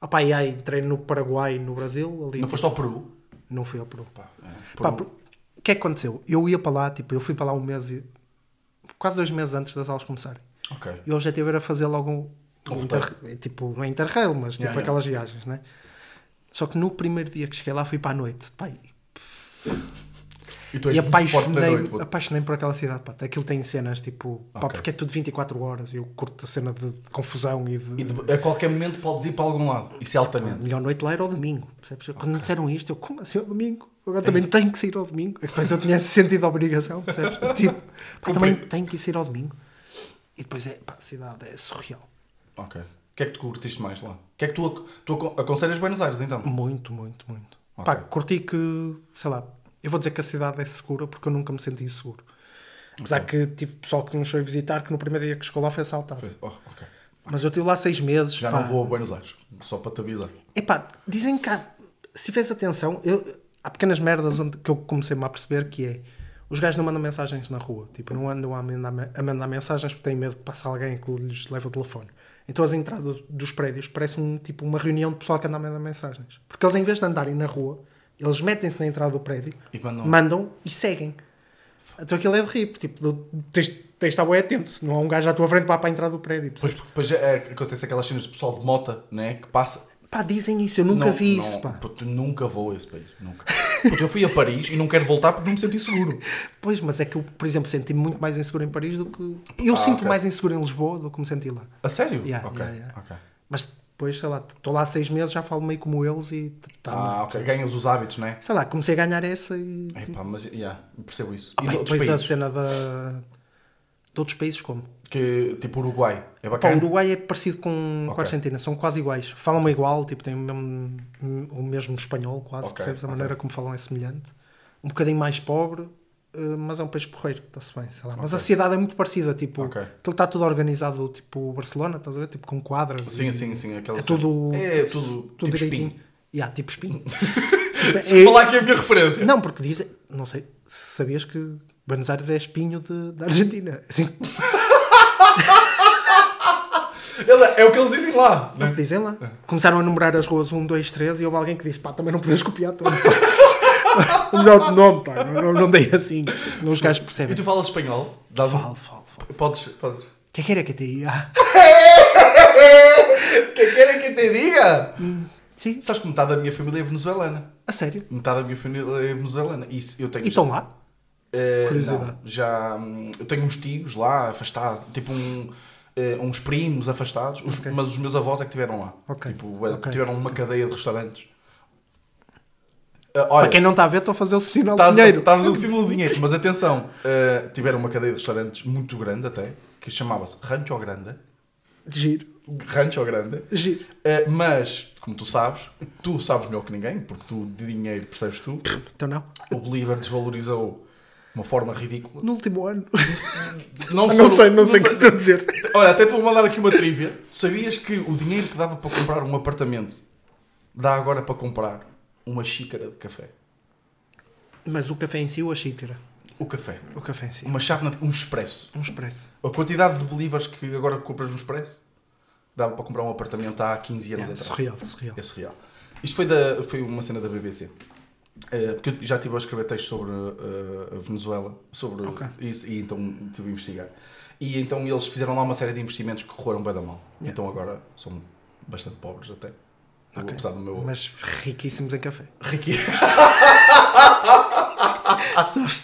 Ah pá, aí, entrei no Paraguai, no Brasil. Ali, Não foste ao Peru? Não fui ao Peru. Pá, é, Pá, Peru. por- o que é que aconteceu? Eu ia para lá, tipo, eu fui para lá um mês e... Quase dois meses antes das aulas começarem. Ok. E o objetivo era fazer logo um, Um inter, tipo, não é interrail, mas tipo Yeah, yeah. aquelas viagens, né? Só que no primeiro dia que cheguei lá fui para a noite. Pá, e E tu és e apaixonei, apaixonei por aquela cidade. Pá. Aquilo tem cenas tipo. Pá, Ok. porque é tudo 24 horas. Eu curto a cena de, de confusão e de. E de- a qualquer momento podes ir para algum lado. Isso é A altamente. melhor noite lá era o domingo. Percebes? Quando me disseram isto, eu, como assim ao domingo? Agora também tenho que sair ao domingo. É que Depois eu tinha esse sentido de obrigação, percebes? Tipo, pá, também tenho que ir sair ao domingo. E depois é, pá, a cidade é surreal. Ok. O que é que tu curtiste mais lá? O que é que tu, tu acon- aconselhas Buenos Aires então? Muito, muito, muito. Ok. Pá, curti que, sei lá, eu vou dizer que a cidade é segura porque eu nunca me senti inseguro. Apesar que tive pessoal que nos foi visitar que no primeiro dia que chegou lá foi assaltado. Foi- oh, ok. Mas eu estive lá seis meses. Já pá. não vou a Buenos Aires. Só para te avisar. Epá, dizem que há- se tiveres atenção, eu, há pequenas merdas onde, que eu comecei-me a perceber que é os gajos não mandam mensagens na rua, tipo, não andam a mandar, a mandar mensagens porque têm medo de passar alguém que lhes leva o telefone. Então as entradas dos prédios parecem tipo uma reunião de pessoal que anda a mandar mensagens. Porque eles em vez de andarem na rua, eles metem-se na entrada do prédio, E mandam- mandam e seguem. Então aquilo é de rir, tipo, tens, tens de estar bem atento, se não há um gajo à tua frente para, para a entrada do prédio. Depois, depois é, acontece aquelas cenas de pessoal de mota, né? Que passa. Pá, dizem isso, eu nunca Não- vi não- isso, pá. puto, nunca vou a esse país. Nunca. Puto, eu fui a Paris e não quero voltar porque não me senti seguro. Pois, mas é que eu, por exemplo, senti-me muito mais inseguro em Paris do que. Eu Ah, sinto ok. mais inseguro em Lisboa do que me senti lá. A sério? Yeah, ok. yeah, yeah. ok. Mas depois, sei lá, estou lá há seis meses, já falo meio como eles e. Tá, Ah, ok. Ganhas os hábitos, né? Sei lá, comecei a ganhar essa e. Epá, mas yeah, percebo isso. Ah, e pá, depois a países? cena da. de outros países como? Que, tipo Uruguai. É Pá, bacana? o Uruguai é parecido com, com Ok. a Argentina, são quase iguais. Falam igual, tipo, têm o mesmo, o mesmo espanhol, quase, Ok, percebes? A ok. maneira como falam é semelhante. Um bocadinho mais pobre, mas é um país porreiro, está-se bem, sei lá. Mas Ok. a cidade é muito parecida, tipo, Ok. aquilo está tudo organizado, tipo Barcelona, estás a ver? Tipo, com quadras. Sim, e- sim, sim. Aquela É tudo. É tudo, tudo tipo direitinho. espinho. Yeah, tipo espinho. Desculpa lá aqui a minha referência. Não, porque dizem, não sei, se sabias que Buenos Aires é espinho de- da Argentina. Assim, É o que eles dizem lá. é o né? que dizem lá. Começaram a numerar as ruas 1, 2, 3 e houve alguém que disse, pá, também não podes copiar tudo. Vamos outro nome, pá. Não, não, não dei assim. Os gajos E percebem. tu falas espanhol? Falo, falo, falo. Podes, podes. O que é que era que te ia? Quem quer é que te diga? Sim. Sabes que metade da minha família é venezuelana. A sério? Metade da minha família é venezuelana. E isso eu tenho. E estão lá? Eh, Curiosidade. não, já hum, eu tenho uns tios lá afastados, tipo um, eh, uns primos afastados, os- Ok. mas os meus avós é que estiveram lá. Ok. Tipo, eh, Ok. tiveram uma cadeia de restaurantes. Eh, olha, Para quem não está a ver, estou a fazer o sinal Estás dinheiro. Estavas a cima do dinheiro, mas atenção, eh, tiveram uma cadeia de restaurantes muito grande até, que chamava-se Rancho Grande. Giro. Rancho Grande. Giro. Eh, mas, como tu sabes, tu sabes melhor que ninguém, porque tu de dinheiro percebes tu, Então não. o Bolívar desvalorizou de uma forma ridícula. No último ano. Não, não só- sei, não sei o que estou a dizer. Olha, até te vou mandar aqui uma trivia. Tu sabias que o dinheiro que dava para comprar um apartamento dá agora para comprar uma xícara de café? Mas o café em si ou a xícara? O café. O café em si. Uma chávena, um expresso. Um expresso. A quantidade de bolívares que agora compras no expresso dava para comprar um apartamento há 15 anos É, atrás. surreal, surreal. É surreal. Isto foi, da, foi uma cena da BBC. Eh, porque eu já estive a escrever textos sobre eh, a Venezuela, sobre Ok. isso, e então estive a investigar. E então eles fizeram lá uma série de investimentos que correram bem da mal. Yeah. Então agora são bastante pobres até. Ok. Apesar do meu Mas riquíssimos em café. riqui. Sabes?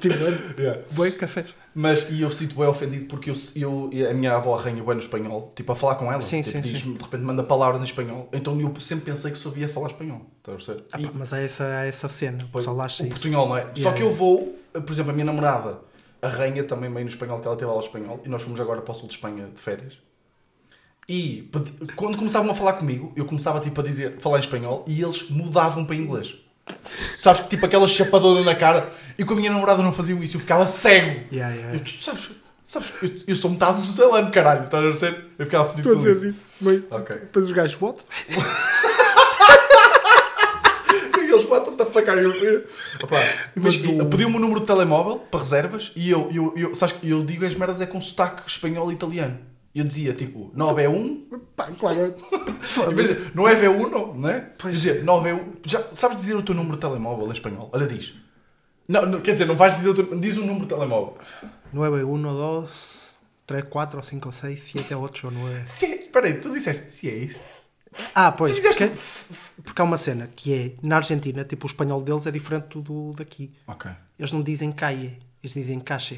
Tipo, Yeah. boi café. Mas e eu sinto bem ofendido porque eu, eu, a minha avó arranha bem no espanhol, tipo a falar com ela. Sim, tipo, sim, diz- sim. De repente manda palavras em espanhol. Então eu sempre pensei que sabia falar espanhol. Estás a? Ah, E- mas há essa, há essa cena. Pois, pessoal acha o portunhol, não é? Só Yeah, que eu vou, por exemplo, a minha namorada arranha também meio no espanhol, que ela teve aula espanhol, e nós fomos agora para o sul de Espanha de férias. E quando começavam a falar comigo, eu começava tipo a dizer, falar em espanhol, e eles mudavam para inglês. Sabes que tipo aquela chapadona na cara, e com a minha namorada não faziam isso, eu ficava cego. Yeah, yeah. Eu, tu sabes, sabes eu, eu sou metade venezuelano, caralho, estás a ver? Eu ficava fodido Tu a isso. isso. Bem, Ok. Depois os gajos botam. E eles batem-te a facar. Eu, eu, Opa, mas o- pediu-me o número de telemóvel para reservas e eu, eu, eu, sabes eu digo as merdas é com sotaque espanhol e italiano. Eu dizia tipo 9 é 1, Pá, claro. de- não é V1, não é? Pois. Dizer 9 é 1. Já, sabes dizer o teu número de telemóvel em espanhol? Olha, diz. Não, não, quer dizer, não vais dizer o teu, diz o número de telemóvel. 9, 1, 2, 3, 4, 5, 6, 7, 8, 9. Se, espera aí, tu disseste, se é isso. Ah, pois. Tu fizeste- Porque, porque há uma cena que é, na Argentina, tipo, o espanhol deles é diferente do daqui. Ok. Eles não dizem calle, eles dizem caixa.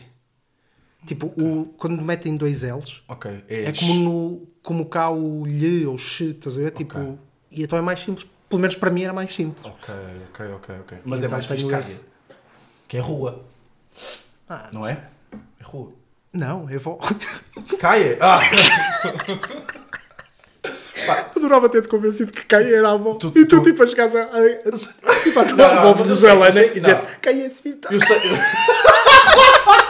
Tipo, o, quando metem dois L's, Ok. é como, no, como cá o lhe ou xe, estás a ver? Tipo, Ok. e então é mais simples. Pelo menos para mim era mais simples. Ok, ok, ok, ok. Mas é Então mais fixe tenho caia. esse. Que é rua, Ah, não sei. é? É rua. Não, é vó. Caia! Ah! Adorava ter-te convencido que Caia era a avó. Tu- e tu, tu- tipo, a chegares a, tipo, a tua Não, não, avó eu venezuelana eu sei, e dizer não. Caia assim, tá. Eu sei. E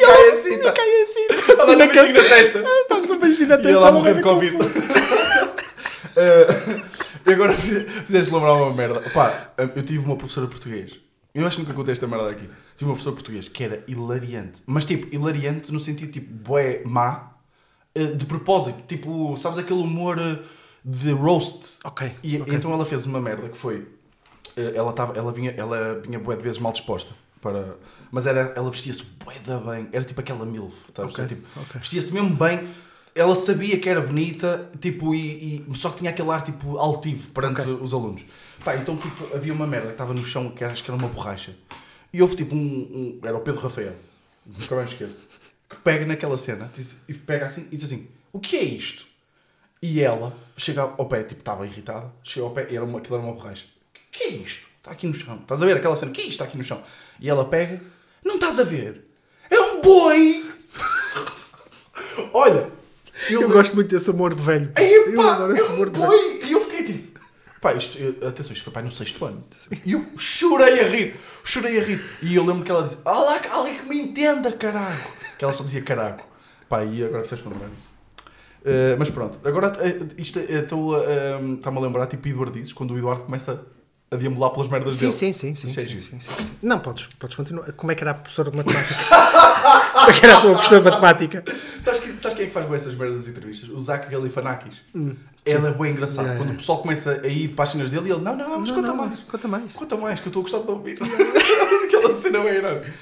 cai assim, tá? Caia assim. Ela dá na um beijinho na testa. Dá-nos um beijinho na E testa. ela a ela morrer vai de Covid. Eh, E agora fiz- fizeste lembrar uma merda. Pá, eu tive uma professora de português. Eu acho que nunca contei esta merda aqui. Tive uma professora de português que era hilariante. Mas tipo, hilariante no sentido tipo, bué, má. eh, De propósito. Tipo, sabes aquele humor eh, de roast. Ok. E ok. então ela fez uma merda que foi. eh, Ela, tava, ela vinha, ela vinha bué de vezes mal disposta. Para, mas era, ela vestia-se bué da bem. Era tipo aquela milf. Tá, a Ok, perceber? tipo, ok. Vestia-se mesmo bem. Ela sabia que era bonita, tipo, e, e- só que tinha aquele ar tipo altivo perante Ok. os alunos. Pá, então tipo, havia uma merda que estava no chão que era- acho que era uma borracha. E houve tipo um, um- Era o Pedro Rafael, nunca mais esqueço. Que pega naquela cena diz- e pega assim e diz assim: O que é isto? E ela chega ao pé, tipo, estava irritada, chega ao pé e era uma, aquilo era uma borracha. O que é isto? Está aqui no chão. Estás a ver aquela cena? Que é isto? Está aqui no chão. E ela pega: Não estás a ver? É um boi! Olha! Eu gosto muito desse amor de velho. Epá, eu adoro esse é um amor de velho. boi! E eu fiquei tipo. Pá, isto, eu- atenção, isto foi pai no sexto ano. E eu chorei a rir, chorei a rir. E eu lembro que ela disse: Olá, alguém que me entenda, caralho. Que ela só dizia caralho. Pá, e agora vocês me lembram disso. Eh, mas pronto, agora eh, isto eh, estou a. eh, Está-me a lembrar tipo Eduardizes, quando o Eduardo começa a deambular pelas merdas Sim, dele. sim, sim, sim, é sim, sim, sim. Não, podes, podes continuar. Como é que era a professora de matemática? Como é que era a tua professora de matemática? Sabes, que, sabes quem é que faz bem essas merdas das entrevistas? O Zach Galifianakis. ele é bem engraçado. Yeah, Quando yeah. o pessoal começa a ir para as cenas dele, ele, não, não, vamos, Não, conta não, mais. Conta mais. Conta mais, que eu estou a gostar de ouvir. Aquela cena bem enorme.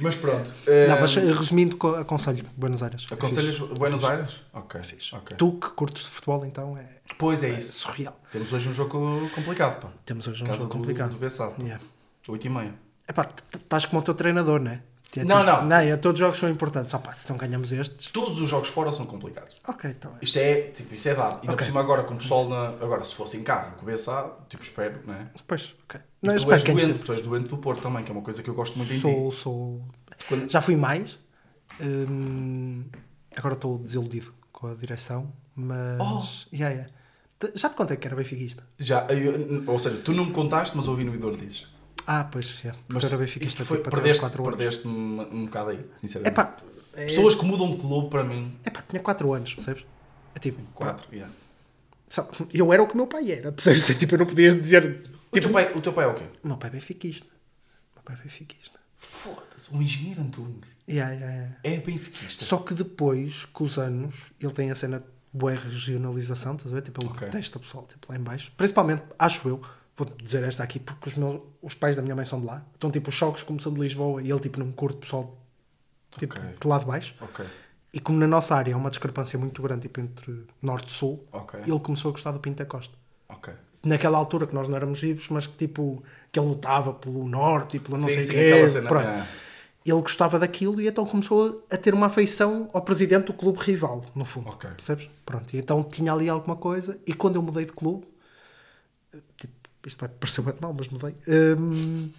Mas pronto. Não, mas eh, eh, resumindo, co- aconselho Buenos Aires. Aconselhas fixe. Buenos Aires? Ok. Fixe. ok. Tu que curtes de futebol, então é, Pois é é isso. surreal. Temos hoje um jogo complicado, pá. Temos hoje um Casa jogo do- complicado. Do Bessado. Yeah. 8 e meia. Epá, estás como o teu treinador, não é? É Não, tipo, não. Não, é, todos os jogos são importantes. Pá, se não ganhamos estes. Todos os jogos fora são complicados. Ok, então é. Isto é, tipo, isso é dado. E ainda por cima agora, com o pessoal na... Agora, se fosse em casa, com o Bessado, tipo, espero, não é? Pois, ok. E Não, tu és doente, ganhe tu és doente do Porto também, que é uma coisa que eu gosto muito em sempre. ti. Sou, sou. Quando- Já fui mais. Hum, agora estou desiludido com a direção, mas. Oh. Yeah, yeah. Já te contei que era benfiquista. Já, eu- ou seja, tu não me contaste, mas ouvi no Idor dizes. Ah, pois, yeah. Mas tu- benfiquista isto foi, tipo, até aos perdeste, 4 anos. perdeste um, um bocado aí, sinceramente. Epá, é, Pessoas que mudam de clube, para mim, epá, tinha 4 anos, percebes? É tipo, 4. Yeah. eu era o que o meu pai era, percebes? É tipo, eu não podia dizer. O, teu pai, o teu pai é o quê? O meu pai é benfiquista. O meu pai é benfiquista. Foda-se, um engenheiro Antunes. Yeah, yeah, yeah. É benfiquista. Só que depois, com os anos, ele tem a cena boa regionalização, estás a ver? Tipo, ele Ok. detesta o pessoal tipo, lá em baixo. Principalmente, acho eu, vou dizer esta aqui, porque os, meus, os pais da minha mãe são de lá. Então, tipo, os choques como são de Lisboa e ele, tipo, não curte pessoal, tipo, Ok. de lá de baixo. Ok, E como na nossa área há uma discrepância muito grande, tipo, entre norte e sul, ok, ele começou a gostar do Pinta Costa. Naquela altura que nós não éramos vivos, mas que, tipo, que ele lutava pelo norte e pelo não Sim, sei sim, quê. cena, Pronto é. ele gostava daquilo e então começou a ter uma afeição ao presidente do clube rival, no fundo. Percebes? Pronto, e então tinha ali alguma coisa e quando eu mudei de clube, tipo, isto vai parecer muito mal, mas mudei, hum,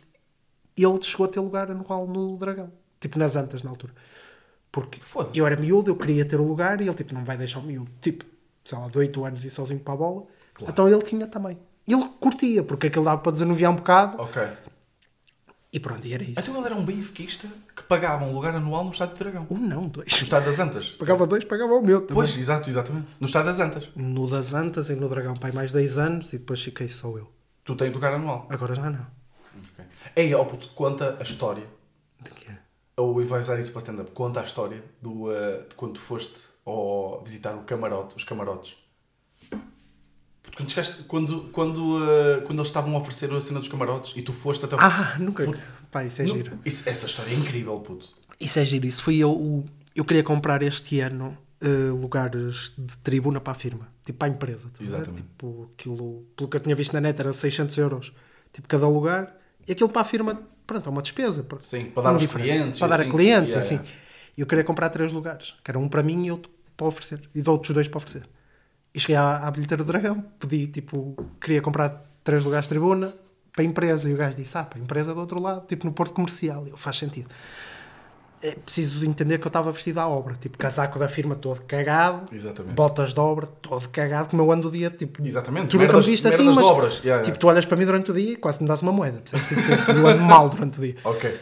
ele chegou a ter lugar anual no Dragão, tipo nas Antas na altura. Porque eu era miúdo, eu queria ter o lugar e ele tipo, não vai deixar o miúdo, tipo, sei lá, de 8 anos e sozinho para a bola. Então ele tinha também. Ele curtia, porque aquilo dava para desanuviar um bocado Ok. e pronto, e era isso. Então ele era um benfiquista que pagava um lugar anual no Estádio de Dragão. Um não, dois. No Estádio das Antas. Pagava dois, pagava o meu também. Pois, exato, exatamente. No Estádio das Antas. No das Antas e no Dragão Pai mais 10 anos e depois fiquei só eu. Tu tens lugar anual. Agora já não. Ok. Ei, ó puto, conta a história. De quê? Ou vai usar isso para stand-up. Conta a história do, eh, de quando tu foste ao visitar o camarote, os camarotes. Porque Quando, chegaste, quando, quando, eh, quando eles estavam a oferecer a cena dos camarotes e tu foste até o... Ah, nunca. Pá, isso é Não, giro. isso- essa história é incrível, puto. Isso é giro. Isso fui eu. Eu queria comprar este ano eh, lugares de tribuna para a firma. Tipo para a empresa. Exatamente. Tipo, aquilo, pelo que eu tinha visto na net, era 600 euros. Tipo, cada lugar. E aquilo para a firma, pronto, é uma despesa. Sim, para dar aos clientes. Para dar assim. a clientes, Yeah, assim. yeah. E eu queria comprar três lugares. Que era um para mim e outro para oferecer. E de outros dois para oferecer. E cheguei à, à bilheteira do Dragão, pedi, tipo, queria comprar três lugares de tribuna para a empresa. E o gajo disse, ah, para a empresa do outro lado, tipo no Porto Comercial. E eu, faz sentido. É preciso de entender que eu estava vestido à obra. Tipo, casaco da firma todo cagado. Exatamente. Botas de obra, todo cagado, como eu ando o dia, tipo... Exatamente. Tu nunca me viste assim, mas... obras. Yeah, yeah. Tipo, tu olhas para mim durante o dia e quase me dás uma moeda. percebes? Tipo, eu ando mal durante o dia Ok.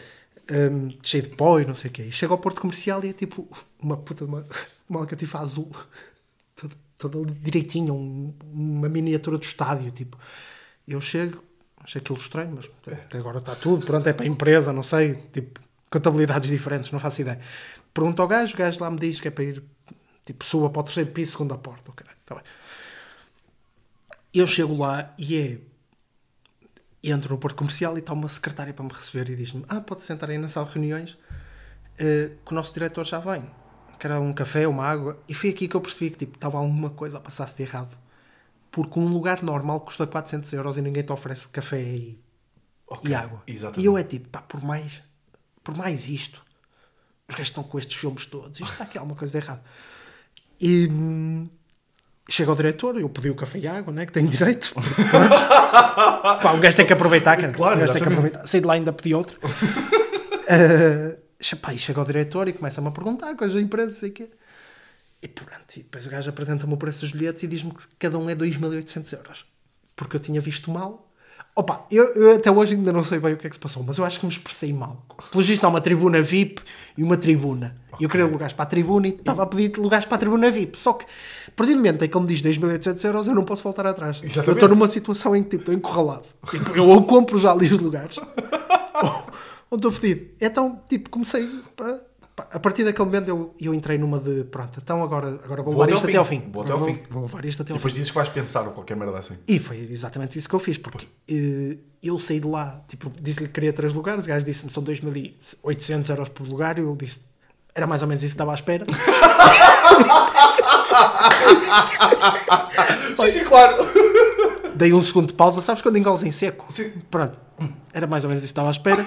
um, cheio de pó e não sei o quê. E chego ao Porto Comercial e é tipo uma puta de uma, uma alcatifa azul, toda, toda direitinha, um- uma miniatura do estádio. Tipo, eu chego, achei aquilo estranho, mas até agora está tudo, pronto, é para a empresa, não sei, tipo, contabilidades diferentes, não faço ideia. Pergunto ao gajo, o gajo lá me diz que é para ir, tipo, suba para o terceiro piso, segunda porta, ok, tá bem. Eu chego lá e é entro no Porto Comercial e está uma secretária para me receber e diz-me: Ah, pode sentar aí na sala de reuniões eh, que o nosso diretor já vem. Que era um café, uma água. E foi aqui que eu percebi que tipo, estava alguma coisa a passar-se de errado. Porque um lugar normal custa 400 euros e ninguém te oferece café e, Ok. e água. Exatamente. E eu é tipo, pá, por mais, por mais isto, os gajos estão com estes filmes todos, isto está aqui alguma coisa de errado. E hum, chega o diretor, eu pedi o café e água, né, que tenho direito. Pá, um gajo tem que aproveitar, cara. Claro, um gajo tem que aproveitar. Saí de lá ainda pedi outro. Uh, pá, e chega o diretor e começa-me a perguntar coisas da empresa, sei o quê. E pronto, e depois o gajo apresenta-me o preço dos bilhetes e diz-me que cada um é 2.800 euros. Porque eu tinha visto mal. Opa, eu, eu até hoje ainda não sei bem o que é que se passou, mas eu acho que me expressei mal. Pelo visto há uma tribuna VIP e uma tribuna. E eu queria lugares para a tribuna e estava a pedir lugares para a tribuna VIP. Só que, a partir do momento em que ele me diz 2.800 euros, eu não posso voltar atrás. Exatamente. Eu estou numa situação em que tipo, estou encurralado. Tipo, eu ou compro já ali os lugares, ou, ou estou fedido. Então, tipo, comecei a Pá, a partir daquele momento eu, eu entrei numa de pronto, então agora, agora vou Vou levar até isto ao até ao fim. Vou até ao vou, fim. vou levar isto até ao depois fim. dizes que vais pensar ou qualquer merda assim. E foi exatamente isso que eu fiz, porque eh, eu saí de lá, tipo, disse-lhe que queria três lugares, o gajo disse-me são 2.800 euros por lugar, e eu disse, era mais ou menos isso que estava à espera. Sim, sim, claro. Dei um segundo de pausa, sabes quando engoles em seco? Sim. Pronto, era mais ou menos isso que estava à espera.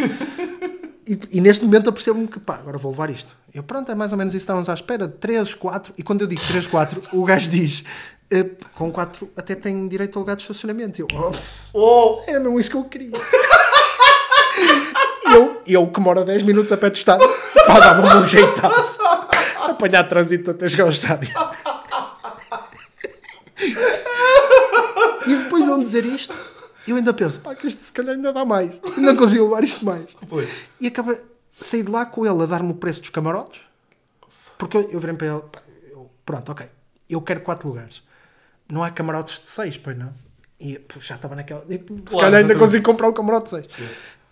E, e neste momento apercebo-me que pá, agora vou levar isto. Eu, pronto, é mais ou menos isso que estávamos à espera, 3, 4. E quando eu digo 3, 4, o gajo diz: "Eh, com 4 até tem direito a lugar de estacionamento. Eu, oh, Oh, era mesmo isso que eu queria. Eu, eu que moro a 10 minutos a pé do estádio, pá, dava-me um jeitaço. Apanhar trânsito até chegar ao estádio. E depois de ele dizer isto, eu ainda penso, pá, que isto se calhar ainda dá mais. Ainda consigo levar isto mais. Pois. E acabei, saí de lá com ele a dar-me o preço dos camarotes. Porque eu, eu virei para ele, pá, eu- pronto, ok, eu quero 4 lugares. Não há camarotes de 6, pois não? E pô, já estava naquela. e, Se Claro, calhar ainda consigo comprar o camarote de 6.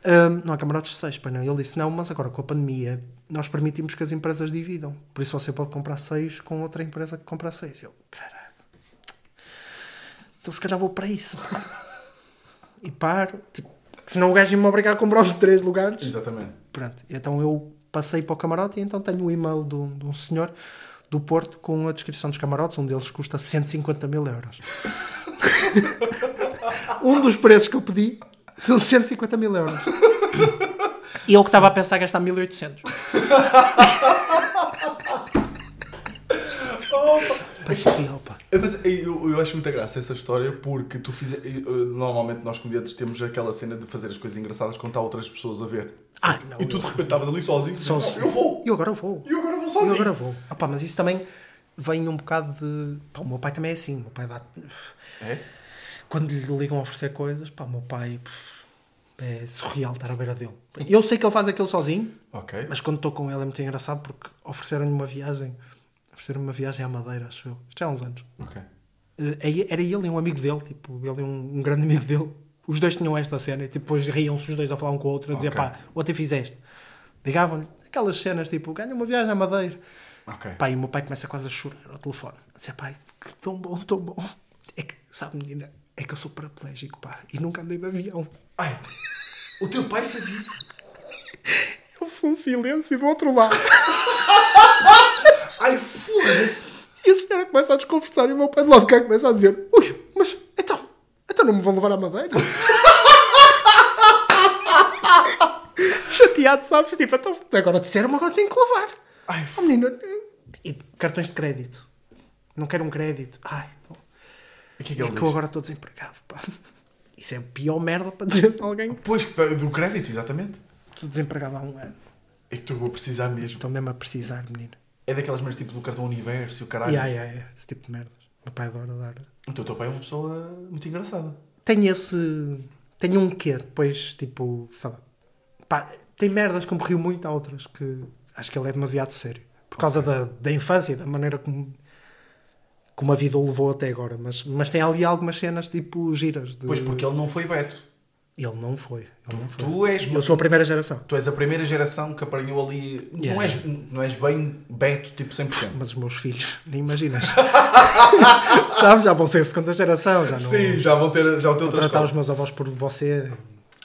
Ahm, não há camarotes de 6, pois não. Ele disse: Não, mas agora com a pandemia nós permitimos que as empresas dividam. Por isso você pode comprar 6 com outra empresa que compra 6. Eu, caralho. Então se calhar vou para isso. e paro. Tipo, senão o gajo ia-me obrigar a comprar os 3 lugares. Exatamente. Pronto, então eu passei para o camarote e então tenho o e-mail de um, de um senhor do Porto com a descrição dos camarotes, um deles custa 150 mil euros. um dos preços que eu pedi são 150 mil euros. E eu que estava a pensar gastar 1800. Pá, surreal, pá. É, Mas eu, eu acho muita graça essa história porque tu fiz, normalmente nós comediantes temos aquela cena de fazer as coisas engraçadas quando há outras pessoas a ver. Ah, não, e tu eu- de repente estavas ali sozinho, e Sozinho. dizes, "Não, eu vou, E eu agora vou. e eu agora vou E sozinho. eu agora vou. Ah, pá, mas isso também vem um bocado de. Pá, o meu pai também é assim. O meu pai dá. É? Quando lhe ligam a oferecer coisas, pá, o meu pai. É surreal estar à beira dele. Eu sei que ele faz aquilo sozinho, mas quando estou com ele é muito engraçado porque ofereceram-lhe uma viagem. Ofereceram uma viagem à Madeira, acho eu. Isto já há uns anos. Ok. Eh, Era ele e um amigo dele, tipo, ele e um, um grande amigo dele. Os dois tinham esta cena e tipo, depois riam-se os dois a falar um com o outro, a dizer, Ok. pá, o que fizeste? Ligavam-lhe aquelas cenas tipo, ganha uma viagem à Madeira. Ok. Pá, e o meu pai começa quase a chorar ao telefone. A dizer, pai, que tão bom, tão bom. É que, sabe, menina, é que eu sou paraplégico, pá, e nunca andei de avião. Ai, o teu pai fez isso. Houve-se um silêncio do outro lado. Ai, foda-se. E a senhora começa a desconversar e o meu pai de lá de cá começa a dizer, ui, mas então, então não me vão levar à Madeira? Chateado, sabes? Tipo, então, agora disseram-me, agora tenho que levar. Ai, Oh, menina, e cartões de crédito. Não quero um crédito. Ai, então, O que é que é que eu agora estou desempregado, pá. Isso é a pior merda para dizer a alguém. Pois, do crédito, exatamente. Estou desempregado há um ano. É que tu vou precisar mesmo. Estou mesmo a precisar, menino. É daquelas merdas tipo do cartão universo e o caralho. E ai, ai, esse tipo de merdas. Meu pai adora dar. Então o teu pai é uma pessoa muito engraçada. Tenho esse. Tenho um quê? Depois, tipo, sei lá. Pá, tem merdas que me rio muito, há outras que acho que ele é demasiado sério. Por causa da, da infância, da maneira como, como a vida o levou até agora. Mas, mas tem ali algumas cenas, tipo, giras. de- Pois porque ele não foi Beto. Ele não foi. Ele não foi. Tu és, Eu sou a primeira geração. tu és a primeira geração que apanhou ali. Não, Yeah. és, não és bem Beto, tipo 100%. Mas os meus filhos, nem imaginas. Sabes? Já vão ser a segunda geração. Já não. Sim, já vão ter, já vão ter Vou tratar os coisas. meus avós por você.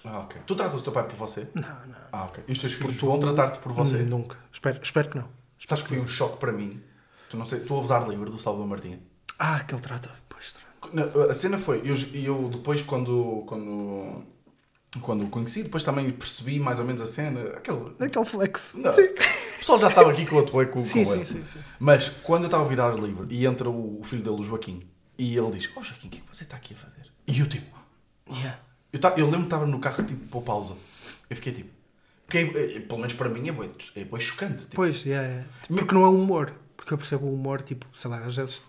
Ah, ok. Tu tratas o teu pai por você? Não, não. Ah, ok. E os teus filhos vão tratar-te por você? Nunca. Espero, espero que não. Sabes que foi um choque para mim. Tu não sei, tu ouves ar livre do Salvador Martinha. Ah, que ele trata. Pois, A cena foi, eu, eu depois quando, quando, quando o conheci, depois também percebi mais ou menos a cena. Aquele, Aquele flex. Não. Sim. o pessoal já sabe aqui que eu atuei com, Sim, com sim, ele. sim, sim. Mas quando eu estava a virar ar livre e entra o, filho dele, o Joaquim, e ele diz: Oh Joaquim, o que é que você está aqui a fazer? E eu tipo, Yeah. eu, ta- eu lembro que estava no carro tipo por pausa. Eu fiquei tipo, porque é- é- pelo menos para mim é bem, é bué chocante. Tipo, Pois, yeah, yeah. Porque não é humor. Porque eu percebo o humor, tipo, sei lá, às vezes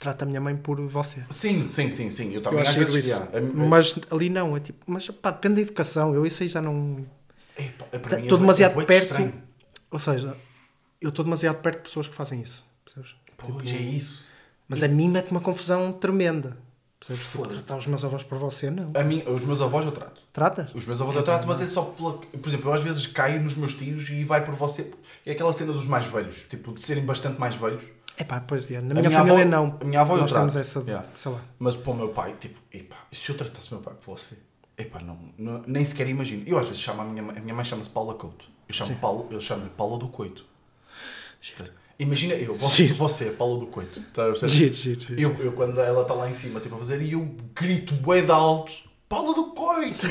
trata a minha mãe por você. Sim, sim, sim, sim. Eu também às acho isso. yeah, é- é- Mas ali não, é tipo, mas pá, depende da educação. Eu isso aí já não. pá, é Estou bué- demasiado é perto. estranho. Ou seja, eu estou demasiado perto de pessoas que fazem isso. Percebes? Pois Tipo, é isso. Mas a mim mete uma confusão tremenda. Percebes? Tipo, tratar os meus avós por você, não. A mim, os meus avós eu trato. Tratas? Os meus avós eu trato, mas é só pela. Por exemplo, eu às vezes caio nos meus tios e vai por você. É aquela cena dos mais velhos, tipo, de serem bastante mais velhos. É pá, pois é. Na minha, minha família avó- não. a minha avó Nós temos essa, de, Yeah. sei lá. Mas para o meu pai, tipo, epá, se eu tratasse meu pai por você? Epá, não, não- nem sequer imagino. Eu às vezes chamo a minha mãe, a minha mãe chama-se Paula Couto. Eu chamo. Paulo, eu chamo Paula do Coito. Imagina eu, você, Giro. você Paula do Coito. Tá? Giro, giro, giro. Eu, eu quando ela está lá em cima tipo, a fazer e eu grito bué de alto Paula do Coito!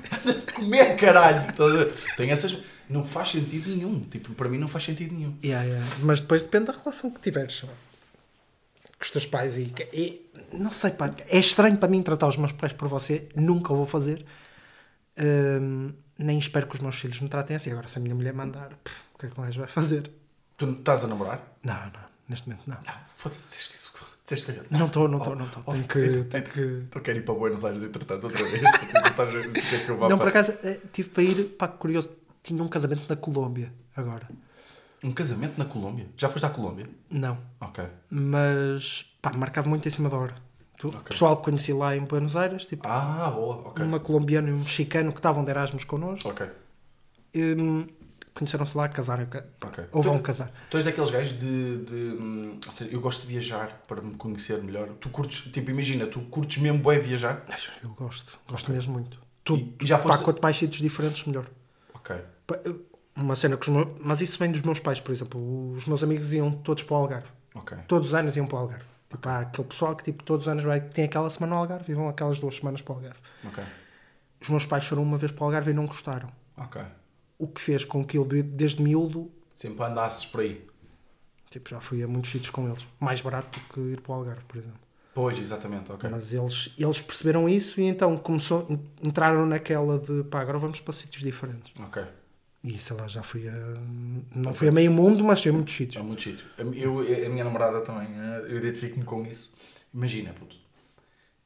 Comer caralho! Ver? Tem essas. Não faz sentido nenhum. Tipo, para mim não faz sentido nenhum. Yeah, yeah. Mas depois depende da relação que tiveres com os teus pais. E, e- não sei, pá, é estranho para mim tratar os meus pais por você. Nunca o vou fazer. Hum, nem espero que os meus filhos me tratem assim. Agora, se a minha mulher mandar, pff, o que é que mais vai fazer? Tu estás a namorar? Não, não, neste momento não. Não, foda-se, disseste isso. Disseste que Não estou, não estou, não estou. Oh, Tenho oh, que. então- Tenho que... Eu quero ir para Buenos Aires entretanto outra vez. Não, por acaso, eh, tive para ir, pá, curioso, tinha um casamento na Colômbia agora. Um casamento na Colômbia? Já foste à Colômbia? Não, Ok. mas, pá, marcado muito em cima da hora. O Ok. pessoal que conheci lá em Buenos Aires, tipo, Ah, boa, ok. uma colombiana e um mexicano que estavam de Erasmus connosco, Ok, hum, conheceram-se lá, casaram, ok. ou vão Tu- casar. Tu és daqueles gajos de. de hum, ou seja, eu gosto de viajar para me conhecer melhor. Tu curtes, tipo, imagina, tu curtes mesmo bem viajar? Eu gosto, gosto Ok. mesmo muito. Tu, E- já pá, foste- quanto mais sítios diferentes, melhor. Ok. Uma cena que os meus, mas isso vem dos meus pais, por exemplo. Os meus amigos iam todos para o Algarve. Ok. Todos os anos iam para o Algarve. Tipo, há aquele pessoal que tipo, todos os anos vai, tem aquela semana no Algarve e vão aquelas duas semanas para o Algarve. Ok. Os meus pais foram uma vez para o Algarve e não gostaram. Ok. O que fez com que eu, de- desde miúdo, Sempre andasses por aí. tipo, já fui a muitos sítios com eles. Mais barato do que ir para o Algarve, por exemplo. Pois, exatamente, ok. Mas eles, eles perceberam isso e então começou, entraram naquela de pá, agora vamos para sítios diferentes. Ok. E sei lá, já fui a. Não fui a meio mundo, mas fui a muitos É sítios. muito sítio. Eu, a minha namorada também, eh, eu identifico-me com isso. Imagina, puto.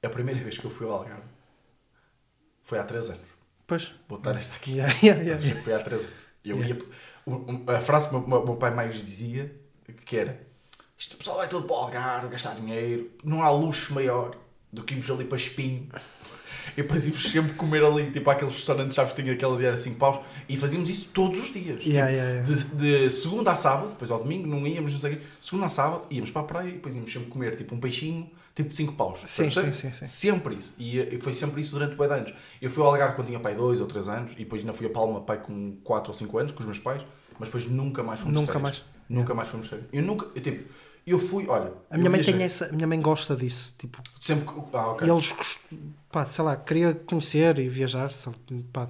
A primeira vez que eu fui ao Algarve foi há 3 anos. Pois. Vou estar esta aqui. Yeah, yeah, yeah. Foi há 3 anos. Eu Yeah. ia. A frase que o meu, meu pai mais dizia que era isto pessoal vai todo para o Algarve, gastar dinheiro, não há luxo maior do que irmos ali para Espinho. E depois íamos sempre comer ali, tipo aqueles restaurantes, sabes, que tinha aquela diária 5 paus, e fazíamos isso todos os dias. Yeah, yeah, yeah. De, de segunda a sábado, depois ao domingo não íamos, não sei o quê. Segunda a sábado íamos para a praia e depois íamos sempre comer tipo um peixinho, tipo de 5 paus. Sim, sim, sim, sim. Sempre isso. E, eh, foi sempre isso durante bué de anos. Eu fui ao Algarve quando tinha pai 2 ou 3 anos e depois ainda fui a Palma pai com 4 ou 5 anos com os meus pais, mas depois nunca mais fomos de Nunca mais. Nunca mais fomos de férias. Eu nunca, eu, tipo, eu fui, olha, A minha mãe viajei. tem essa. A minha mãe gosta disso. Tipo, Sempre que, ah, ok. eles, pá, sei lá, queria conhecer e viajar, pá,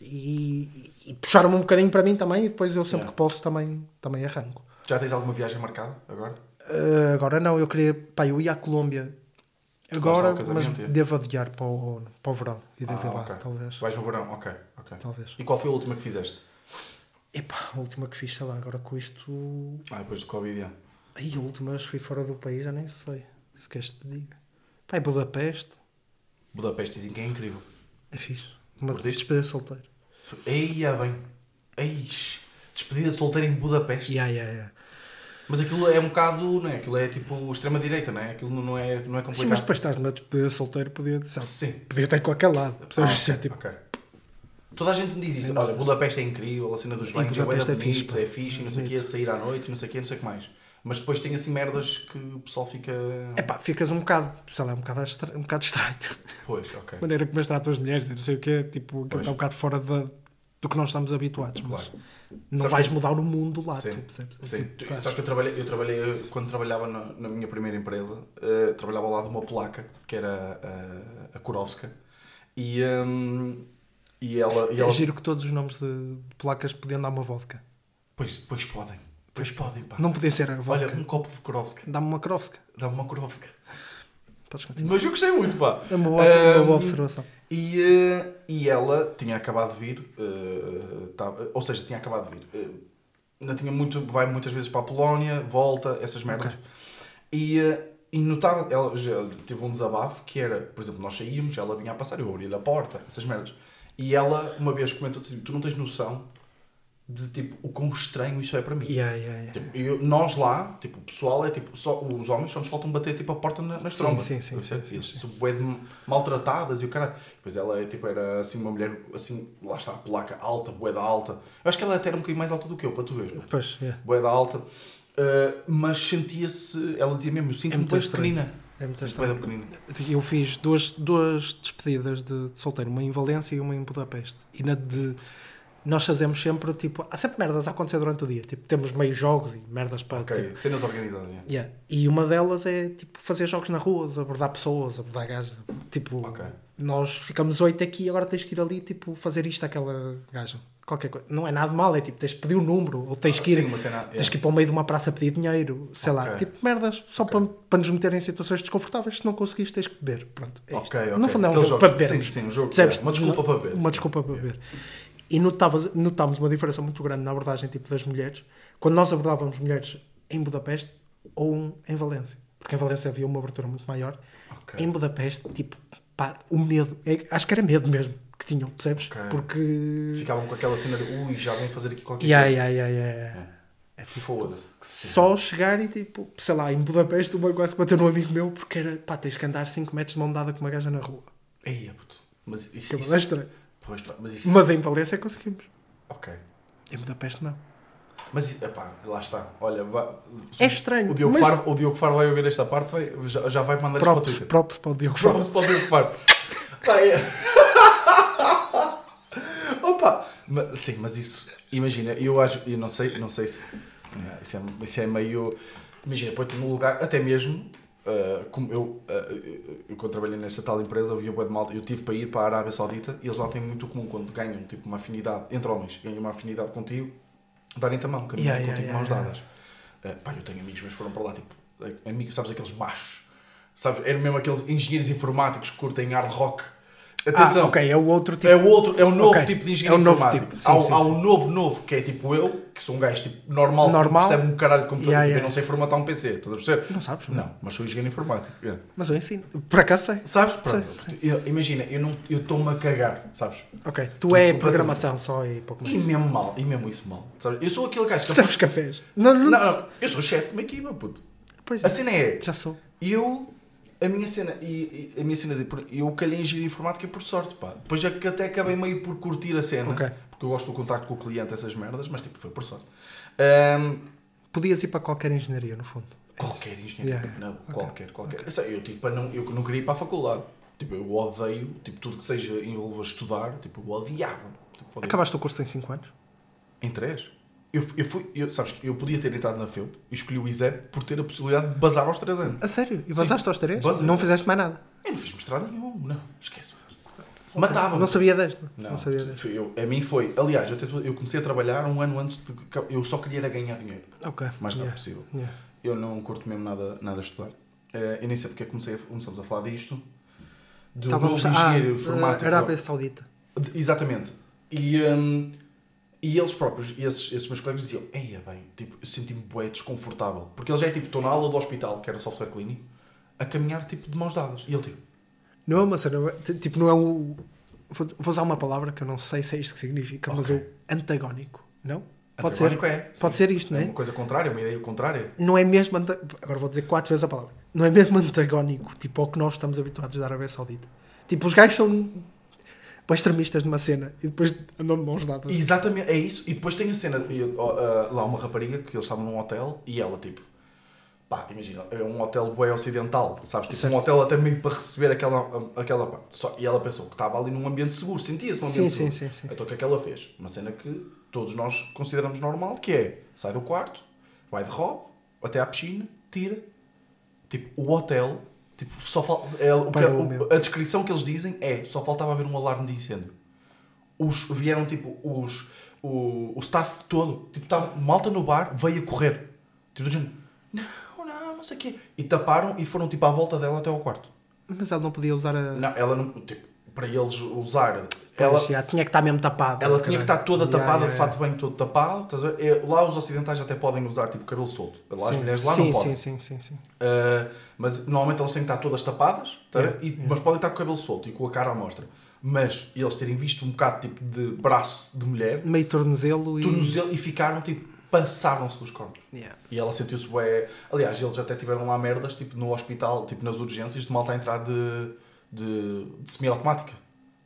e, e puxaram-me um bocadinho para mim também, e depois eu sempre Yeah. que posso também, também arranco. Já tens alguma viagem marcada agora? Uh, agora não, eu queria, pá, eu ia à Colômbia agora, mas devo adiar para o, para o verão e devo Ah, ir lá, ok. talvez. Vais no verão? Ok, ok. Talvez. E qual foi a última que fizeste? Epá, a última que fiz, sei lá, agora com isto. Ah, depois do Covid, já. Ai, a última vez que fui fora do país, já nem sei. Se queres te diga. Pá, é Budapeste, Budapeste dizem que é incrível. é fixe. Uma Curtiste? despedida solteiro. Eia bem. Eis. Despedida de solteiro em Budapeste. Yeah, yeah, yeah. Mas aquilo é um bocado, não é? Aquilo é tipo extrema-direita, não é? Aquilo não é, não é complicado. Sim, mas depois estás numa despedida solteiro, podia, sabe, Sim. podia estar em qualquer lado. Ah, Percebes? ok, tipo, ok. Toda a gente me diz isso. Olha. Budapeste é incrível, a cena dos banhos é, é fixe, é fixe, e não sei o quê, sair à noite, e não sei o quê, não sei o que mais. Mas depois tem assim merdas que o pessoal fica... Epá, ficas um bocado, sei lá, um bocado, estra- um bocado estranho. Pois, ok. A maneira como tratam as mulheres, e não sei o quê, tipo, Pois. está um bocado fora da- do que nós estamos habituados. Claro. Mas não Sabes vais que- mudar o mundo lá, Sim, tu percebes? É Sim. tipo, Tu- Sabes que eu trabalhei, eu trabalhei quando trabalhava na, na minha primeira empresa, eh, trabalhava ao lado de uma polaca, que era eh, a Kurowska, e, hum, e ela... E É ela giro que todos os nomes de, de placas podiam dar uma vodka. pois, pois podem, pois podem, pá. Não podia ser a vodka. Olha, um copo de Kurowska, Dá-me uma Krovska. dá-me uma Kurowska. Podes continuar. Mas eu gostei muito, pá. É uma boa, uma boa observação. E, eh, e ela tinha acabado de vir, eh, tava- ou seja, tinha acabado de vir. eh, ainda tinha muito, vai muitas vezes para a Polónia, volta, essas merdas. Ok. E, e notava, ela já teve um desabafo que era, por exemplo, nós saímos, ela vinha a passar, eu abria a porta, essas merdas. E ela uma vez comentou assim: Tu não tens noção de tipo o quão estranho isso é para mim. Yeah, yeah, yeah. Tipo, eu- nós lá, tipo, o pessoal é tipo, só, os homens só nos faltam bater tipo a porta na, nas Sim, trombas. sim, sim, sim, sim, de maltratadas e o caralho. Depois ela é, tipo, era assim uma mulher, assim, lá está a placa alta, bué da alta. Eu acho que ela até era um bocadinho mais alta do que eu, para tu veres. Pois, yeah. Bué da alta. Uh, mas sentia-se, ela dizia mesmo, eu sinto-me estranho. pequenina. É muito estranho. Eu fiz duas, duas despedidas de, de solteiro, uma em Valência e uma em Budapeste. E na de. Nós fazemos sempre, tipo, há sempre merdas a acontecer durante o dia. Tipo, temos meio jogos e merdas para. Ok, tipo, cenas organizadas. yeah. yeah. E uma delas é, tipo, fazer jogos na rua, abordar pessoas, abordar gajos. Tipo, Ok. nós ficamos oito aqui agora tens que ir ali, tipo, fazer isto àquela gaja. Qualquer coisa. Não é nada mal, é tipo, tens que pedir o número, ou tens Ah, que ir. sim, cena- Tens yeah. que ir para o meio de uma praça pedir dinheiro, sei lá, Ok. tipo merdas, só para, para nos meter em situações desconfortáveis. Se não conseguires, tens que beber. Pronto, é isto. No fundo é um jogo para bebermos. sim, sim, um jogo, Percebes? é, uma desculpa para beber. Uma desculpa para beber. E notava- notámos uma diferença muito grande na abordagem tipo, das mulheres quando nós abordávamos mulheres em Budapeste ou em Valência. Porque em Valência havia uma abertura muito maior. Ok. Em Budapeste, tipo, pá, o medo, é- acho que era medo mesmo que tinham, percebes? Ok. Porque. Ficavam com aquela cena de, ui, já vão fazer aqui qualquer Yeah, coisa. yeah, yeah, yeah. É tipo, foda-se. Só chegar e tipo, sei lá, em Budapeste, uma quase bateu num amigo meu porque era, pá, tens que andar 5 metros de mão dada com uma gaja na rua. Eia, puto. Mas isso, Que é isso, uma estranho. Pois, mas isso... Mas em Valência conseguimos. Ok. Em Budapeste não. Mas, epá, lá está. Olha, vá- É estranho, O Diogo, mas- Faro, o Diogo Faro vai ouvir esta parte, vai, já, já vai mandar isto para o Props, Twitter. props para o Diogo Faro. Props para o Diogo Faro. É. Opa! Mas, sim, mas isso, imagina, eu acho, eu não sei, não sei se. é, Isso é, isso é meio. Imagina, põe-te no lugar, até mesmo. Ah, como eu, ah, eu, quando trabalhei nesta tal empresa, eu de malta, eu tive para ir para a Arábia Saudita e eles lá têm muito comum quando ganham tipo, uma afinidade, entre homens, ganham uma afinidade contigo, darem-te a mão, caminhar Yeah, contigo yeah, mãos yeah, dadas. Ah, pá, eu tenho amigos, mas foram para lá, tipo, amigos, sabes, aqueles machos, sabes, eram mesmo aqueles engenheiros informáticos que curtem hard rock. Atenção, Ah, ok, é o outro tipo. é o outro, é o novo Ok. tipo de engenheiro É o novo informático. tipo, sim, há, sim, há sim. novo novo, que é tipo eu, que sou um gajo tipo normal, Normal. que percebe um caralho de computador, Yeah, tipo, yeah. eu não sei formatar um PC, estás a perceber? Não sabes? Não, mas sou engenheiro informático. yeah. Mas eu ensino. Por acaso sei. Sabes? Sei, Pronto. Eu- imagina, eu não- eu estou-me a cagar, sabes? Ok. Tu é programação só e pouco E mais. mesmo mal, e mesmo isso mal. Sabes? Eu sou aquele gajo que. Serves cafés? Não, não, Não, não, eu sou chefe de uma equipa, puto. Pois A é. cena é. Já sou. Eu, a minha cena, e, e a minha cena de, eu calhei em engenharia informática por sorte, pá. Depois é que até acabei meio por curtir a cena, Ok. porque eu gosto do contacto com o cliente, essas merdas, mas tipo, foi por sorte. Ahm, Podias ir para qualquer engenharia, no fundo. qualquer engenharia, Yeah, não, Ok. qualquer, qualquer. Eu, sei, eu, tipo, para não, eu não queria ir para a faculdade. Tipo, eu odeio, tipo, tudo que seja envolva estudar, tipo, eu odiava. Tipo. Acabaste o curso em 5 anos? Em três? Eu, eu fui, eu, sabes, eu podia ter entrado na FEUP e escolhi o ISEP por ter a possibilidade de bazar aos 3 anos. A sério? E vazaste aos 3? Basei. Não fizeste mais nada? Eu não fiz mestrado nenhum, não, esquece. Matava-me. Não sabia desta. Não, Não, sabia desta. eu, a mim foi. Aliás, eu, até- eu comecei a trabalhar um ano antes de. Eu só queria era ganhar dinheiro. Ok. Mais rápido Yeah. possível. Yeah. Eu não curto mesmo nada, nada a estudar. Eh, eu nem sei porque é comecei a, começamos a falar disto. Do Estávamos novo ah, engenheiro informático. Arábia Saudita. Exatamente. E, hum, e eles próprios, esses, esses meus colegas diziam: Eia, bem, tipo, eu senti-me bué desconfortável. Porque eles já é tipo, estou na aula do hospital, que era software clínico, a caminhar tipo de mãos dadas. E ele tipo, Não é uma cena. Tipo, não é um. Vou vou usar uma palavra que eu não sei se é isto que significa, mas Ok. é o antagónico. Não? Pode ser. antagónico é. Pode ser isto, não É é? uma coisa contrária, uma ideia contrária. Não é mesmo. anta- Agora vou dizer quatro vezes a palavra. Não é mesmo antagónico, tipo, ao que nós estamos habituados da Arábia Saudita. Tipo, os gajos são. Bem extremistas numa cena e depois andam de mãos dadas. Exatamente, é isso. E depois tem a cena, e, ó, ah, lá uma rapariga que eles estavam num hotel e ela tipo, pá, imagina, é um hotel bué ocidental, sabes? Tipo Certo. um hotel até meio para receber aquela, aquela parte. Só, e ela pensou que estava ali num ambiente seguro, sentia-se num Sim, ambiente sim, seguro. sim, sim. Então o que é que ela fez? Uma cena que todos nós consideramos normal, que é, sai do quarto, vai de robe, até à piscina, tira. Tipo, o hotel, tipo, só falta... É, o meu. a descrição que eles dizem é, só faltava haver um alarme de incêndio. Os, vieram, tipo, os... O, o staff todo, tipo, estava malta no bar, veio a correr. Tipo, do género, não, não, não sei o quê. E taparam e foram, tipo, à volta dela até ao quarto. Mas ela não podia usar a. Não, ela não... Tipo, para eles usar... Ela, já tinha que estar mesmo tapada. ela tinha que estar toda tapada, de fato bem todo tapado. É, Lá os ocidentais até podem usar tipo cabelo solto. Lá as mulheres lá não podem. sim, sim, sim, sim. Mas normalmente elas têm que estar todas tapadas, tá? Yeah, E- yeah. mas podem estar com o cabelo solto e com a cara à mostra. mas eles terem visto um bocado tipo de braço de mulher, Meio tornozelo e. tornozelo, e ficaram tipo, passaram-se dos cornos. Yeah. E ela sentiu-se bué. Aliás, eles até tiveram lá merdas, tipo, no hospital, tipo, nas urgências, de malta a entrar de, de, de semi-automática.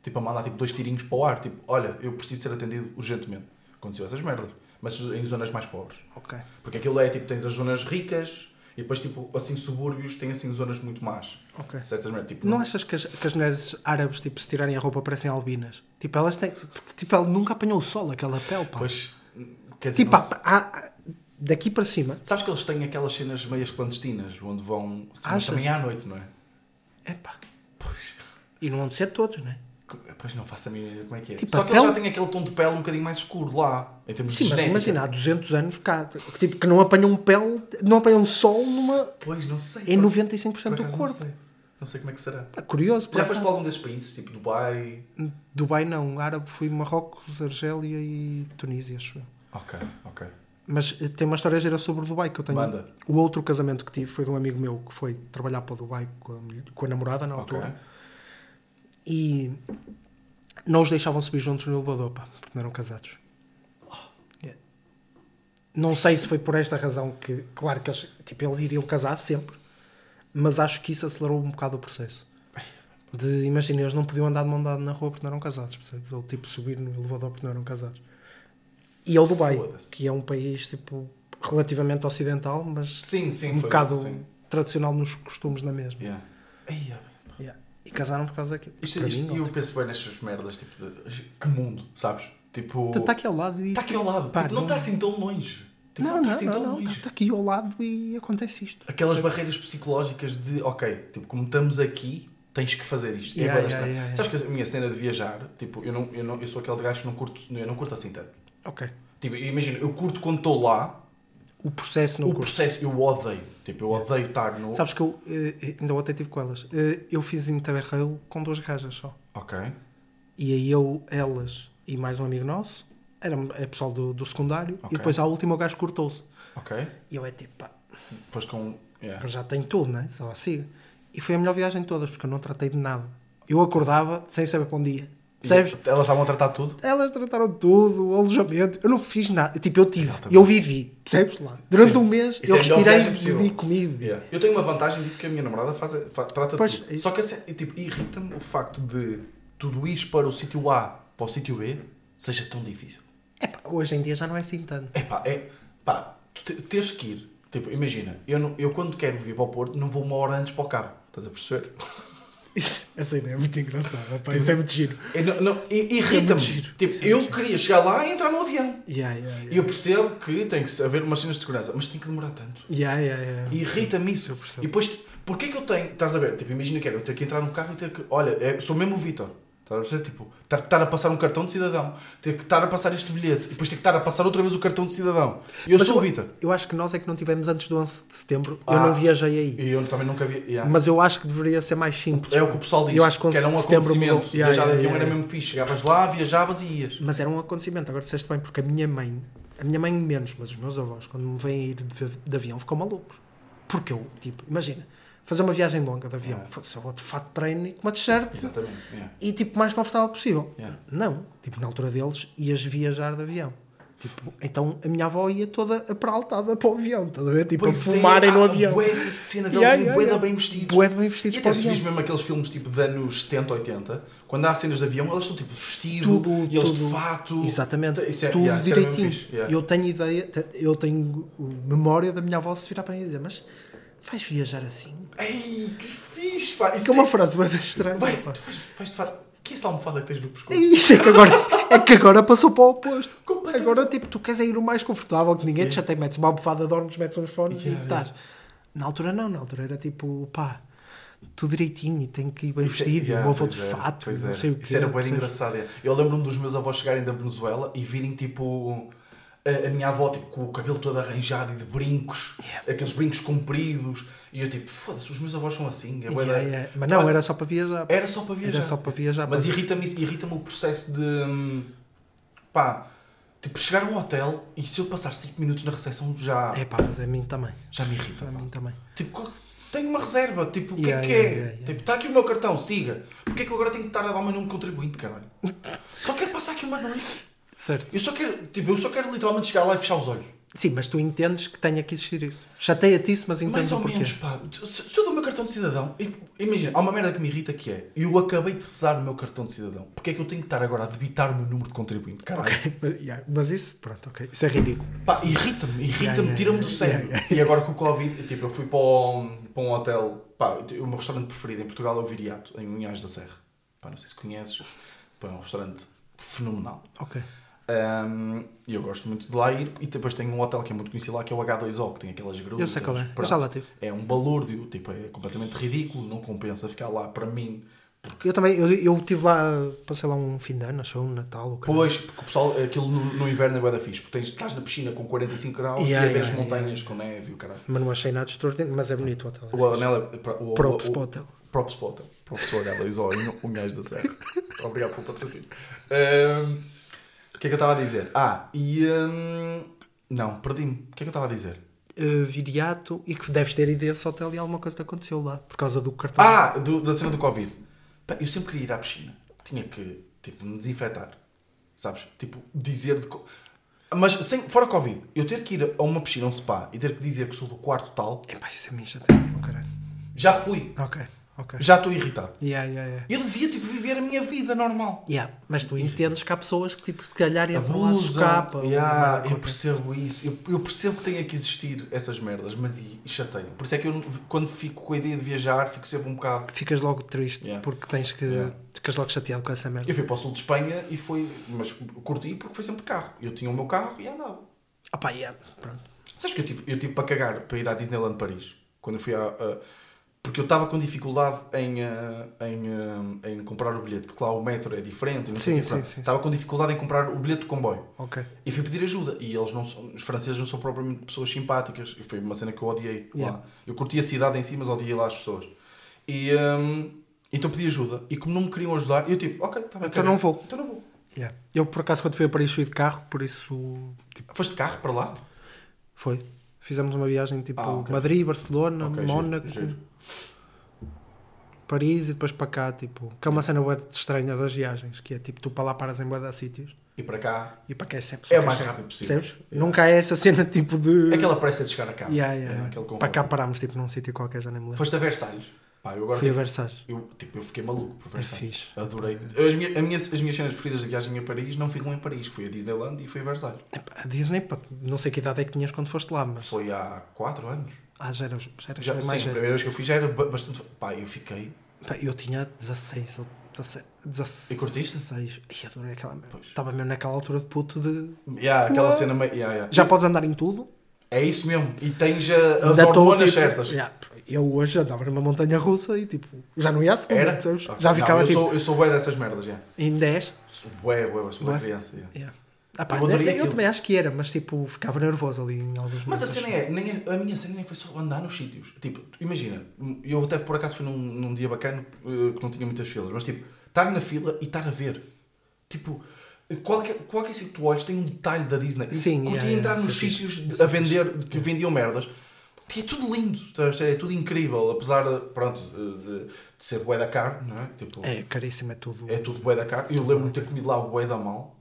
Tipo, a mandar tipo, dois tirinhos para o ar. Tipo, olha, eu preciso ser atendido urgentemente. Aconteceu essas merdas. Mas em zonas mais pobres. Ok. Porque aquilo é, tipo, tens as zonas ricas e depois, tipo, assim, subúrbios têm, assim, zonas muito más. Ok. Certas merdas. Tipo, Não achas que as, que as mulheres árabes, tipo, se tirarem a roupa, parecem albinas? Tipo, elas têm. Tipo, ela nunca apanhou o sol, aquela pele, pá. Pois, quer dizer, tipo, não há- há- daqui para cima. sabes que eles têm aquelas cenas meias clandestinas, onde vão... Achas? também à noite, não é? Epá. Pois... E não vão de ser todos, né? Pois não faço a mínima ideia como é que é. Tipo, Só que eles já pele- têm aquele tom de pele um bocadinho mais escuro lá, em termos Sim, de mas genética. imagina, há 200 anos cá, tipo, que não apanham pele, não apanham sol numa. Pois, não sei. em por- 95% por do corpo. Não sei. não sei como é que será. Pá, curioso. Já foste para algum desses países, tipo Dubai? Dubai não, árabe fui Marrocos, Argélia e Tunísia, acho eu. Ok, ok. Mas eh, tem uma história gira sobre o Dubai que eu tenho. Manda. O outro casamento que tive foi de um amigo meu que foi trabalhar para Dubai com a, com a namorada na altura. E não os deixavam subir juntos no elevador, pá, porque não eram casados. Yeah. Não sei se foi por esta razão que, claro que eles, tipo, eles iriam casar sempre, mas acho que isso acelerou um bocado o processo. De, imagina, eles não podiam andar de mão dada na rua porque não eram casados, percebes? Ou tipo subir no elevador porque não eram casados. E é o Dubai, que é um país tipo relativamente ocidental, mas Sim, sim. um foi- bocado Sim. tradicional nos costumes na mesma. Yeah. Yeah. E casaram por causa daquilo. Isto, isto, mim, eu ótimo. penso bem nestas merdas, tipo, de, que mundo, sabes? Tipo, Está aqui ao lado e. está aqui ao lado, Pá, tipo, não está assim tão longe. Tipo, Não, está não, assim não, tão não, longe. está aqui ao lado e acontece isto. Aquelas barreiras psicológicas de, ok, tipo, como estamos aqui, tens que fazer isto. Yeah, yeah, está. yeah, Sabes que a minha cena de viajar, tipo, eu, não, eu, não, eu sou aquele gajo que não curto, eu não curto assim tanto. Ok. Tipo, imagina, eu curto quando estou lá, O processo não o curto. processo, eu odeio. Tipo, eu odeio estar no. Sabes que eu eh, ainda ontem tive com elas. Eh, Eu fiz Interrail com duas gajas só. Ok. E aí eu, elas e mais um amigo nosso, era é pessoal do, do secundário, Ok. e depois à última o gajo cortou-se. Ok. E eu é tipo, pá, Depois com. yeah. eu já tenho tudo, né? Só lá siga. E foi a melhor viagem de todas, porque eu não tratei de nada. Eu acordava sem saber para um dia. Percebes? E Elas estavam a tratar tudo? Elas trataram tudo, o alojamento. Eu não fiz nada. Tipo, eu tive. Eu. Eu vivi. Percebes lá? Durante Sim. um mês Isso eu é a melhor respirei possível. vivi comigo. Yeah. Eu tenho uma vantagem disso que a minha namorada faz, fa- trata Pois, tudo. é. Só que assim, tipo, irrita-me o facto de tudo ir para o sítio A para o sítio B seja tão difícil. Epá, hoje em dia já não é assim tanto. É pá, é pá, tu te- teres que ir. Tipo, imagina, eu, não, eu quando quero vir para o Porto não vou uma hora antes para o carro. Estás a perceber? Isso, essa ideia é muito engraçada. Pá, isso é muito giro. Eu não- não, É Irrita-me. Tipo, é eu queria chegar lá e entrar no avião. Yeah, yeah, yeah. E eu percebo que tem que haver umas cenas de segurança, mas tem que demorar tanto. Yeah, yeah, yeah. Irrita-me isso. Eu percebo. E depois, porquê que eu tenho, estás a ver? Tipo, imagina que era eu ter que entrar no carro e ter que, olha, é- sou mesmo o Vitor. Estás a perceber? Tipo, ter que estar a passar um cartão de cidadão, ter que estar a passar este bilhete, depois ter que estar a passar outra vez o cartão de cidadão. E eu Mas sou eu- Vitor. Eu acho que nós é que não tivemos antes do 11 de setembro. Eu Ah. não viajei aí. E eu também nunca vi. yeah. Mas eu acho que deveria ser mais simples. É o que o pessoal diz. Eu acho que que era um 11 de setembro acontecimento. Yeah, Viajar de avião era mesmo fixe. Chegavas lá, viajavas e ias. Mas era um acontecimento. Agora disseste bem, porque a minha mãe, a minha mãe menos, mas os meus avós, quando me vêm ir de, de avião, ficam malucos. Porque eu, tipo, imagina, fazer uma viagem longa de avião, Yeah. foda-se, eu vou de fato treino e com uma t-shirt Exatamente. yeah. e tipo, mais confortável possível. Yeah. Não, tipo, na altura deles, ias viajar de avião. Tipo, então a minha avó ia toda apraltada para o avião, estás a ver? Tipo, Pois a fumarem é, no avião. bué essa cena deles Yeah, yeah, bué yeah. bem vestidos. Bué bem vestidos E para até o se avião. vis mesmo aqueles filmes tipo de anos 70, 80, quando há cenas de avião, elas estão tipo vestido, Tudo, e eles tudo. de fato. Exatamente, Isso é- tudo yeah, direitinho. yeah. Eu tenho ideia, eu tenho memória da minha avó se virar para mim e dizer, mas vais viajar assim? Ei, que fixe, pá. Isso Que é uma é- frase bem estranha. Vai, pá. tu vais, vais de fato. Que é essa almofada que tens no pescoço? Isso é que agora, é que agora passou para o oposto. Agora, tipo, tu queres é ir o mais confortável que ninguém te chateia, metes uma almofada, dormes, metes uns fones Yeah, e estás. Na altura não, na altura era tipo, pá, tudo direitinho e tenho que ir bem Isso é- vestido, o avô pois de é, fato, não é. sei o quê. Isso era bem engraçado. é. Eu lembro-me dos meus avós chegarem da Venezuela e virem tipo. A, a minha avó tipo, com o cabelo todo arranjado e de brincos, aqueles brincos compridos, e eu tipo, foda-se, os meus avós são assim. É Yeah, yeah. Mas não, era só para viajar. Era só para viajar. Era só para viajar. Mas irrita-me irrita o processo de. hum, pá, tipo, chegar a um hotel e se eu passar 5 minutos na recepção já, É pá, mas a mim também. já me irrita. A mim também. Tipo, tenho uma reserva, tipo, o que Yeah, é que yeah, é? yeah, yeah. Tipo, está aqui o meu cartão, siga. Porquê é que eu agora tenho que estar a dar o meu número de contribuinte, caralho? Só quero passar aqui uma noite. Certo. Eu só quero, tipo, eu só quero literalmente chegar lá e fechar os olhos. Sim, mas tu entendes que tenha que existir isso. Chateia-te isso, mas entendes Mais ou o porquê. menos, pá. Se, se eu dou o meu cartão de cidadão, e- imagina, há uma merda que me irrita que é, eu acabei de dar o meu cartão de cidadão. Porquê é que eu tenho que estar agora a debitar o meu número de contribuinte, caralho? Mas, yeah, mas isso, pronto, ok. Isso é ridículo. Pá, irrita-me, irrita-me, Yeah, tira-me do yeah, sério. yeah. E agora com o Covid, tipo, eu fui para um, para um hotel, pá, o meu restaurante preferido em Portugal é o Viriato, em Unhais da Serra. Pá, não sei se conheces, pá, é um restaurante fenomenal. Ok. Um, E eu gosto muito de lá ir. E depois tem um hotel que é muito conhecido lá, que é o H2O, que tem aquelas grutas. Eu sei qual é. Eu já lá tive. É um balúrdio, tipo, é completamente ridículo, não compensa ficar lá para mim. Eu também, eu, eu tive lá, passei lá um fim de ano, achou um Natal. o. Pois, porque o pessoal, aquilo no, no inverno é bué da fixe, porque tens, estás na piscina com 45 graus Yeah, e ver yeah, as montanhas com neve e o caralho. Mas não achei nada extraordinário, mas é bonito o hotel. O anel é. pra- O, Props o, o hotel. Props hotel. Props para o H2O em Unhais da Serra. Obrigado pelo patrocínio. Um, o que é que eu estava a dizer? Ah, e. um, não, perdi-me. O que é que eu estava a dizer? Uh, Viriato, e que deves ter ido a esse hotel e alguma coisa te aconteceu lá, por causa do cartão. Ah, do- da cena do Covid. Pá, eu sempre queria ir à piscina. Tinha que, tipo, me desinfetar. Sabes? Tipo, dizer de. co- Mas sem, fora Covid, eu ter que ir a uma piscina, um spa e ter que dizer que sou do quarto tal, Epá, isso é minha chateia, oh, caralho. já fui. Ok, ok. Já estou irritado. Yeah, yeah, yeah. Eu devia, tipo, viver a minha vida normal. Yeah, mas tu entendes que há pessoas que, tipo, se calhar entram lá escapa. Yeah, eu percebo isso. Eu, eu percebo que tenha que existir essas merdas, mas e, e chateia. Por isso é que eu, quando fico com a ideia de viajar, fico sempre um bocado. Ficas logo triste Yeah. porque tens que. Yeah. Ficas logo chateado com essa merda. Eu fui para o sul de Espanha e foi. Mas curti porque foi sempre de carro. Eu tinha o meu carro e andava. Ah pá, yeah. Pronto. Sabes que eu tive, eu tive para cagar para ir à Disneyland Paris? Quando eu fui a. a- porque eu estava com dificuldade em, ah, em, ah, em comprar o bilhete, porque lá o metro é diferente. Sim, sim, sim, Estava com dificuldade em comprar o bilhete de comboio. E fui pedir ajuda. E eles não são, os franceses não são propriamente pessoas simpáticas. E foi uma cena que eu odiei Yeah. lá. Eu curti a cidade em si, mas odiei lá as pessoas. E hum, então pedi ajuda. E como não me queriam ajudar, eu tipo, ok, tá bem, Então não vou. Então não vou. Yeah. Eu, por acaso, quando fui a Paris, fui de carro, por isso. Tipo, Foste de carro para lá? foi. Fizemos uma viagem tipo Ah, ok. Madrid, Barcelona, Ok, Mónaco, giro, giro. Paris e depois para cá. Tipo, que é uma cena bué estranha das viagens, que é tipo, tu para lá paras em de sítios E para cá e para cá é sempre. é o mais rápido possível. Percebes? Nunca há essa cena tipo de. Aquela pressa de chegar a cá. Yeah, yeah, É, yeah. Para cá parámos tipo num sítio qualquer, já nem me lembro. Foste a Versalhes. Pá, eu agora Fui a tipo, Versalhes. eu, tipo, eu fiquei maluco por É Versalhes. fixe. Adorei. As, minhas, as, minhas, as minhas cenas preferidas da viagem a Paris não ficam em Paris. Fui a Disneyland e fui a Versalhes. A Disney, pá, não sei que idade é que tinhas quando foste lá, mas. Foi há 4 anos. Ah, já eras, já eras Já, bem sim, mais a primeira vez que eu fui já era ba- bastante. Pá, eu fiquei. Pá, eu tinha 16 ou 17. 16. E curtiste? 16. Ai, adorei aquela. Estava mesmo naquela altura de puto de. Yeah, aquela cena meio. Yeah, yeah. Já podes andar em tudo? É isso mesmo. E tens uh, as Ainda estou, hormonas tipo, certas. yeah, eu hoje andava numa montanha russa e tipo, já não ia à segunda, Era? Já Não, ficava eu, tipo sou, eu sou bué dessas merdas, já. em 10. Sou bué, bué, sou Bué? criança. yeah. Ah, pá, Eu eu, eu também acho que era, mas tipo, ficava nervoso ali em alguns Mas a cena é, nem é- a minha cena nem foi só andar nos sítios. Tipo, imagina, eu até por acaso fui num, num dia bacana eh, que não tinha muitas filas, mas tipo, estar na fila e estar a ver. Tipo, qualquer, qualquer sítio que tu olhes tem um detalhe da Disney. Sim, Curti yeah, entrar yeah, nos é sítios a é vender, que vendiam merdas. E é tudo lindo, a ver? é tudo incrível, apesar de, pronto, de, de ser bué da caro, não é? Tipo, É caríssimo, é tudo. é tudo bué da caro. Eu lembro-me de ter comido lá bué da mal.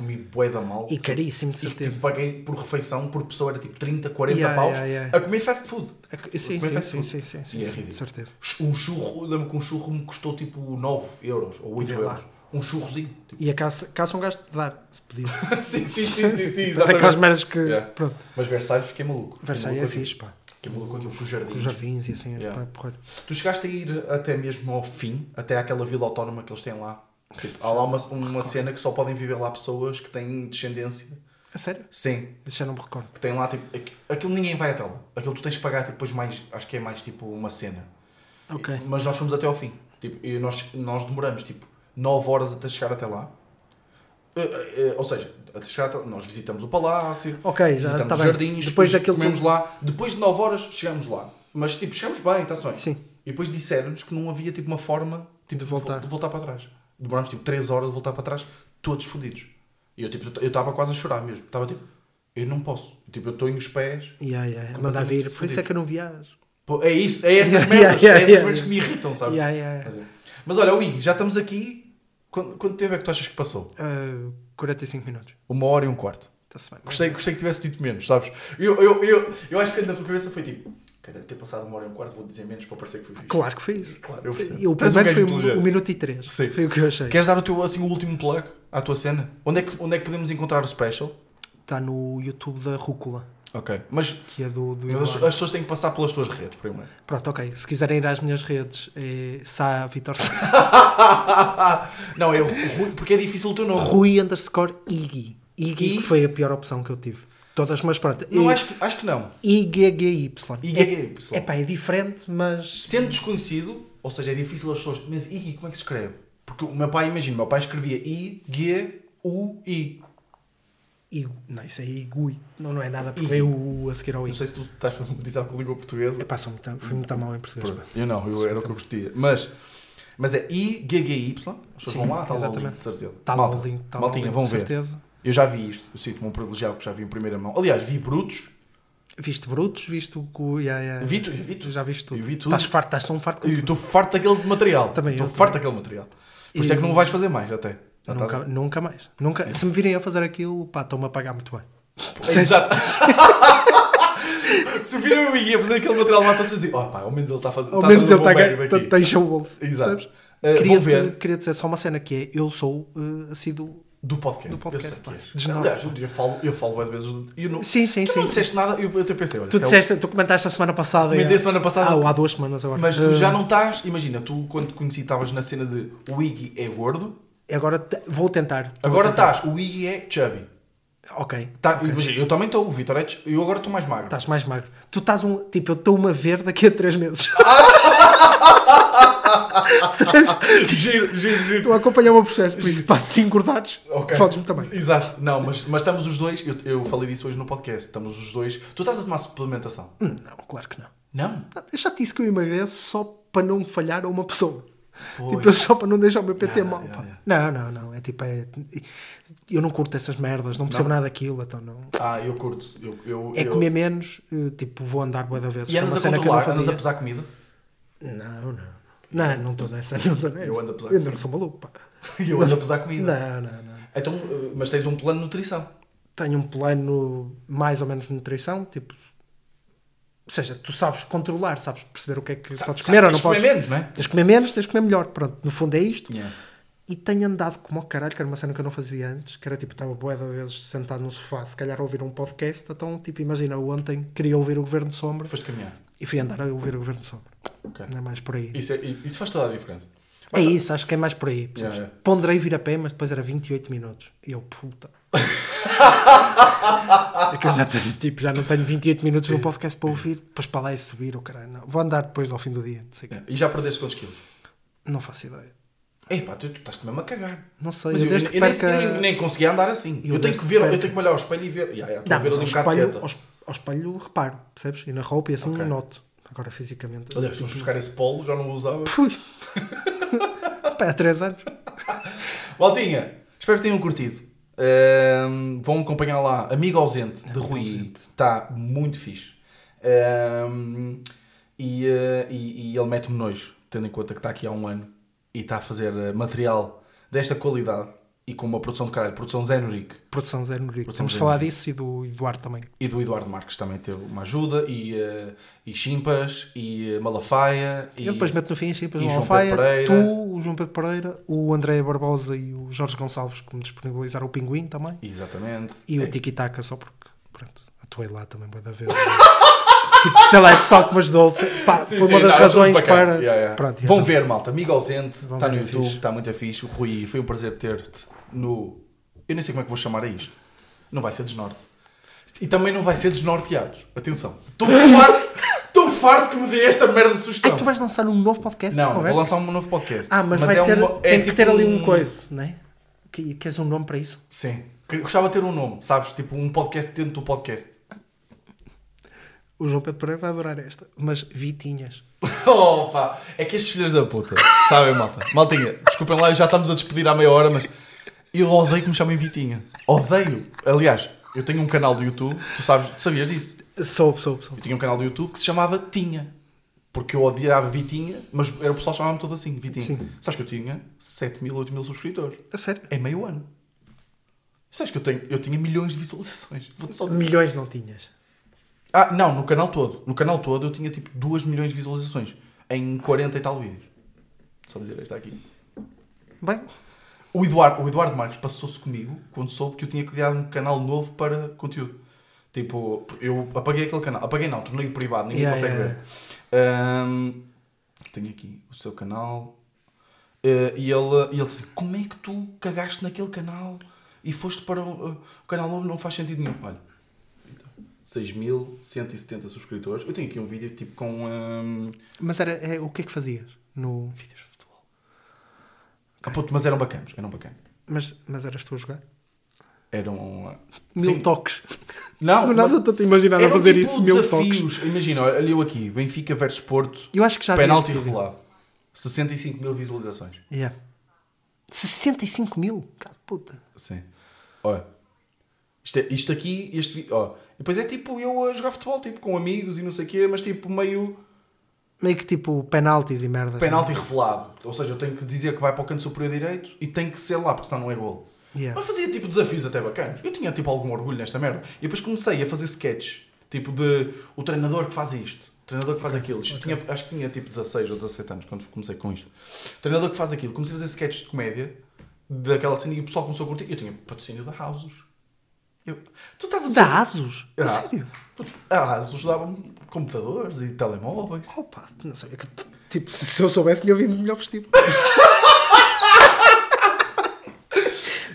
Comi bué da mal. E caríssimo, de E, certeza. tipo, paguei por refeição, por pessoa era tipo 30, 40 Yeah, paus yeah, yeah. a comer fast food. É- sim, Comer sim, fast sim, food. sim, sim, sim, E é sim, de certeza. Um churro, lembro que um churro me custou tipo 9 euros ou 8 Vê lá. euros. Um churrozinho. Tipo. E a cá, cá são gastos de dar, se pedir. sim, sim, sim, sim, sim, Aquelas exatamente. merdas que. Pronto. Mas Versalhes fiquei maluco. Fiquei Versailles é maluco com fixe, pá. Fiquei maluco com aquilo, com os Com jardins. os jardins e assim, Yeah. pá, porra. Tu chegaste a ir até mesmo ao fim, até àquela vila autónoma que eles têm lá. Tipo, há lá uma, uma cena que só podem viver lá pessoas que têm descendência. A sério? Sim, Isso já não me recordo. que tem lá tipo. aqu- Aquilo ninguém vai até lá. Aquilo tu tens que pagar tipo, depois mais. Acho que é mais tipo uma cena. Ok. E- Mas nós fomos até ao fim. Tipo, e nós, nós demoramos tipo 9 horas até chegar até lá. Eh, eh, eh, ou seja, até chegar até, nós visitamos o palácio, Ok, já visitamos está os bem. jardins, Depois daquilo comemos tudo- lá. Depois de 9 horas chegamos lá. Mas tipo, chegamos bem, está-se bem. Sim. E depois disseram-nos que não havia tipo uma forma tipo, De voltar. de voltar para trás. Demorámos tipo 3 horas de voltar para trás, todos fodidos. E eu tipo, eu estava quase a chorar mesmo. Estava tipo, eu não posso. Tipo, eu estou em os pés. Yeah, yeah. Manda Completamente vir. Por isso é que eu não viajo. Pô, é isso, é essas Yeah, merdas, yeah, é essas merdas que me irritam, sabe? Yeah, yeah. Mas olha, o Ig, já estamos aqui. Quanto, quanto tempo é que tu achas que passou? Uh, 45 minutos. Uma hora e um quarto. Bem. Gostei, gostei que tivesse dito menos, sabes? Eu, eu, eu, eu acho que na tua cabeça foi tipo, "Ok, deve ter passado uma hora e um quarto, vou dizer menos para parecer que foi fixe. Claro que foi isso. Claro, eu percebo. E o um primeiro gajo foi um, um minuto e três. Sim. Foi o que eu achei. Queres dar o teu, assim, o último plug à tua cena? Onde é que, onde é que podemos encontrar o special? Está no YouTube da Rúcula, Ok. Mas que é do, do as, as pessoas têm que passar pelas tuas redes primeiro. Pronto, ok. Se quiserem ir às minhas redes, é Sá Vitor Sá. não, é Rui, porque é difícil o teu nome. Rui underscore Iggy. Iggy I? que foi a pior opção que eu tive. Todas, mas pronto. Não, É acho que, acho que não. IGGY. IGGY. É, epá, é diferente, mas. Sendo desconhecido, ou seja, é difícil as pessoas. Mas Iggy, como é que se escreve? Porque o meu pai, imagina, o meu pai escrevia I-G-U-I. Igu. Não, isso é Igui. Não, não é nada, porque veio o a seguir ao Não I. sei se tu estás familiarizado com a língua portuguesa. Epá, sou muito, fui muito mal em português. Pronto, Eu não, eu, era o que eu gostia. Mas, mas é I-G-G-Y. As pessoas vão lá, está lá o exatamente. link, certeza. Está lá o link. Está lá o link, certeza. Eu já vi isto. Eu sinto-me um privilegiado que já vi em primeira mão. Aliás, vi brutos. Viste brutos, viste o o- Yeah, yeah. Vi tu- vi tu- Já viste tudo. eu vi tudo. Estás farto, estás tão farto E como estou farto daquele material. Também Estou eu, farto também. daquele material. Por isso é que não vais fazer mais, até. Já Nunca, estás- nunca mais. Nunca, se me virem a fazer aquilo, pá, estão-me a pagar muito bem. Exato. Se viram eu ia fazer aquele material lá, estão a dizer, oh pá, ao menos ele está a fazer. Ao a menos ele está a tem encher o bolso. Exato. Uh, queria, dizer só uma cena que é: eu sou uh, assíduo. Do podcast. do podcast, Eu sei. Desnorte. Aliás, eu falo, eu falo de vezes. Eu não, Sim, sim, tu sim. não disseste nada, eu, eu até pensei, olha, Tu se é o- disseste, tu comentaste a semana passada. Comentei é. a semana passada. Ah, ou há duas semanas agora. Mas tu já não estás, imagina, tu quando te conheci estavas na cena de o Iggy é gordo, Agora te- vou tentar. Vou agora tentar. estás, o Iggy é chubby. Ok. Tá, Imagina, eu também estou, o Vitor é eu agora estou mais magro. Estás mais magro. Tu estás um. Tipo, eu estou-me a ver daqui a três meses. giro, giro, giro. Estou a acompanhar o meu processo, por isso, pá, se engordares, Ok. fodes-me também. Exato, não, mas, mas estamos os dois, eu, eu falei disso hoje no podcast, estamos os dois. Tu estás a tomar suplementação? Hum, Não, claro que não. Não? Eu já te disse que eu emagreço só para não falhar a uma pessoa. Pois. Tipo, só para não deixar o meu PT Yeah, mal. yeah, yeah. Não, não, não. É tipo, é... eu não curto essas merdas, não percebo nada daquilo, então não. Ah, eu curto. Eu, eu, É eu... comer menos, eh, tipo, vou andar boa da vez. E andas a cena que eu não controlar, andas a pesar comida? Não, não. Não, não estou nessa, não estou nessa. Eu ando a pesar. Eu ainda não sou maluco, pá. Eu ando a pesar comida. Não, não, não. Então, uh, mas tens um plano de nutrição. Tenho um plano mais ou menos de nutrição, tipo... Ou seja, tu sabes controlar, sabes perceber o que é que Sa- podes sabe, comer ou tens não de comer podes. menos, não é? Tens de comer menos, tens de comer melhor. Pronto, no fundo é isto. Yeah. E tenho andado como ao caralho, que era uma cena que eu não fazia antes, que era tipo, estava boa de vezes sentado no sofá, se calhar a ouvir um podcast, então tipo, imagina, eu ontem queria ouvir o Governo de Sombra Foste caminhar. E fui andar a ouvir o Governo de Sombra. Ok. Não é mais por aí. Isso, é- isso faz toda a diferença. É isso, acho que é mais por aí. Yeah, yeah. Ponderei vir a pé, mas depois era 28 minutos. E eu, puta. é que eu já, tenho, tipo, já não tenho 28 minutos no podcast para ouvir, depois para lá e subir, o caralho. Não. Vou andar depois ao fim do dia. Yeah. E já perdeste quantos quilos? não faço ideia. Ei pá, tu, tu estás mesmo a cagar. Não sei, Mas eu eu, desde eu que nem, perca- nem, nem conseguia andar assim. Eu Eu, tenho que ver, perca- eu tenho que olhar ao espelho e ver. Yeah, yeah, Não, a ver ali um espelho, ao, ao espelho reparo, percebes? E na roupa e assim Ok. noto. Agora fisicamente. Aliás, se buscar esse polo, já não o usava. Fui. Pá, há 3 anos. Maltinha, espero que tenham curtido. Ahm, vão acompanhar lá Amigo Ausente de Rui. Ausente. Está muito fixe. Ahm, e, eh, e- e ele mete-me nojo, tendo em conta que está aqui há um ano e está a fazer eh, material desta qualidade e com uma produção de caralho, produção Zé Nurique. Produção Zé Nurico. Produção Vamos Zé falar disso e do Eduardo também. E do Eduardo Marques também teve uma ajuda, e, eh, e Chimpas, e eh, Malafaia. E... Eu depois meto no fim, depois e Pereira. tu, o João Pedro Pereira, o André Barbosa e o Jorge Gonçalves que me disponibilizaram o Pinguim também. Exatamente. E É. o Tiki Taka só porque, pronto, atuei lá também, vai da vez. tipo, sei lá, é pessoal que me ajudou. Pá, Sim, foi sim, uma das não, razões para. Yeah, yeah. Pronto, Vão então. ver, malta. Amigo ausente, está no é YouTube, está muito fixe. O Rui, foi um prazer ter-te no. Eu nem sei como é que vou chamar a isto. Não vai ser desnorte. E também não vai ser desnorteados. Atenção. Estou farto, estou farto que me dê esta merda de sugestão. Ai, tu vais lançar um novo podcast Não, vou lançar um novo podcast. Ah, mas, vai é ter, uma- é tem que tipo ter ali um- um coisa, não é? Que, queres um nome para isso? Sim. Gostava de ter um nome, sabes? Tipo um podcast dentro do podcast. O João Pedro Pereira vai adorar esta. Mas Vitinhas. Opa, é que estes filhos da puta, sabem, malta? Maltinha, desculpem lá, já estamos a despedir há meia hora, mas eu odeio que me chamem Vitinha. Odeio. Aliás, eu tenho um canal do YouTube, tu sabes, tu sabias disso? Soube, soube, soube. Eu tinha um canal do YouTube que se chamava Tinha. Porque eu odiava Vitinha, mas era o pessoal chamava-me todo assim, Vitinha. Sim. Sabes que eu tinha 7 mil, 8 mil subscritores. A sério? É meio ano. Sabes que eu, tenho, eu tinha milhões de visualizações. Milhões não tinhas. Ah, não, no canal todo. No canal todo eu tinha tipo 2 milhões de visualizações. Em 40 e tal vídeos. Só dizer esta aqui. Bem, O Eduardo, o Eduardo Marques passou-se comigo quando soube que eu tinha criado um canal novo para conteúdo. Tipo, eu apaguei aquele canal. Apaguei não, tornei-o privado, ninguém Yeah, consegue yeah, ver. Ahm, tenho aqui o seu canal. Eh, e, ele, e ele disse: Como é que tu cagaste naquele canal e foste para o, o canal novo? Não faz sentido nenhum. Olha, 6.170 subscritores. Eu tenho aqui um vídeo tipo com. ahm, mas era, é, o que é que fazias no vídeos de futebol? ah, puto, mas eram bacanas, eram bacanas. Mas, mas eras tu a jogar? Eram. ah, Mil sim. toques. Não, Do nada estou-te a imaginar a fazer tipo, isso, mil toques. Imagina, olha eu aqui, Benfica versus Porto, Eu acho que já penalti revelado. 65 mil visualizações. Yeah. 65 mil? Cá, puta. Sim. Olha. Isto, é- isto aqui, este vídeo. Ó. E depois é tipo eu a jogar futebol, tipo com amigos e não sei o quê, mas tipo meio Meio que tipo penaltis e merda. penalti revelado. Ou seja, eu tenho que dizer que vai para o canto superior direito e tem que ser lá, porque senão não é gol. Yeah. Mas fazia tipo desafios até bacanas. Eu tinha tipo algum orgulho nesta merda. E depois comecei a fazer sketches. Tipo de o treinador que faz isto. O treinador que faz aquilo. Isto tinha- acho que tinha tipo 16 ou 17 anos quando comecei com isto. O treinador que faz aquilo. Comecei a fazer sketches de comédia daquela cena e o pessoal começou a curtir. Eu tinha patrocínio da Houses. Eu, tu estás a dizer. Da Asus? Ah. sério? A Asus dava-me computadores e telemóveis. Opa, não sei. é que, Tipo, se eu soubesse, tinha vindo melhor vestido.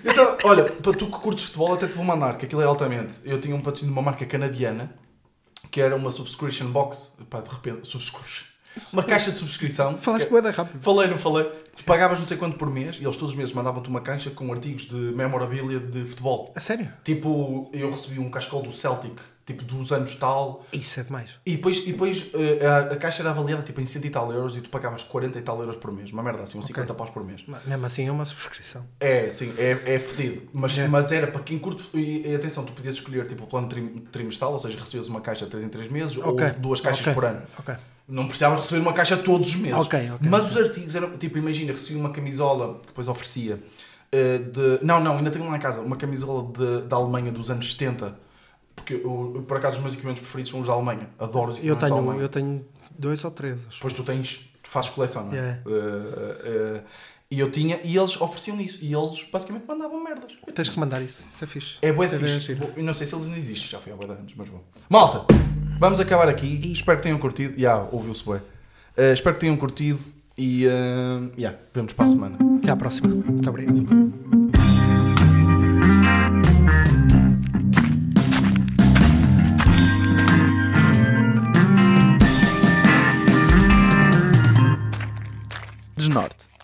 Então, olha, para tu que curtes futebol, até te vou mandar, que aquilo é altamente. Eu tinha um patrocínio de uma marca canadiana, que era uma subscription box. Pá, de repente, subscription. Uma caixa de subscrição. Falaste bué da rápido. Falei, não falei? Tu pagavas não sei quanto por mês e eles todos os meses mandavam-te uma caixa com artigos de memorabilia de futebol. A sério? Tipo, eu recebi um cascol do Celtic, tipo dos anos tal. Isso é demais. E depois, e depois eh, a, a caixa era avaliada tipo em 100 e tal euros e tu pagavas 40 e tal euros por mês. Uma merda assim, uns 50 paus por mês. Mas Mesmo assim é uma subscrição. É, sim, é, é fedido. Mas, É. mas era para quem curte. E, e atenção, tu podias escolher tipo o plano trim- trimestral, ou seja, recebias uma caixa de 3 em 3 meses Ok. ou duas caixas Ok. por ano. Ok. Não precisavas receber uma caixa todos os meses. Ok, ok, mas ok. os artigos eram, tipo, imagina, recebi uma camisola que depois oferecia eh, de. Não, não, ainda tenho lá em casa, uma camisola de, da Alemanha dos anos 70. Porque eu, eu, por acaso os meus equipamentos preferidos são os da Alemanha. Adoro os Eu equipamentos da tenho, Alemanha. eu tenho dois ou três. acho. Depois tu tens, tu fazes coleção, não é? Yeah. Eh, eh, e eu tinha, e eles ofereciam isso. E eles basicamente mandavam merdas. Tens que mandar isso. Isso é fixe. É bué Isso fixe. Eu não sei se eles ainda existem, já foi há bué de anos, mas bom. Malta, vamos acabar aqui. Espero que tenham curtido. Já, ouviu-se bem. Eh, espero que tenham curtido e uh, yeah, vemos para a semana. Até à próxima. Muito obrigado. Desnorte.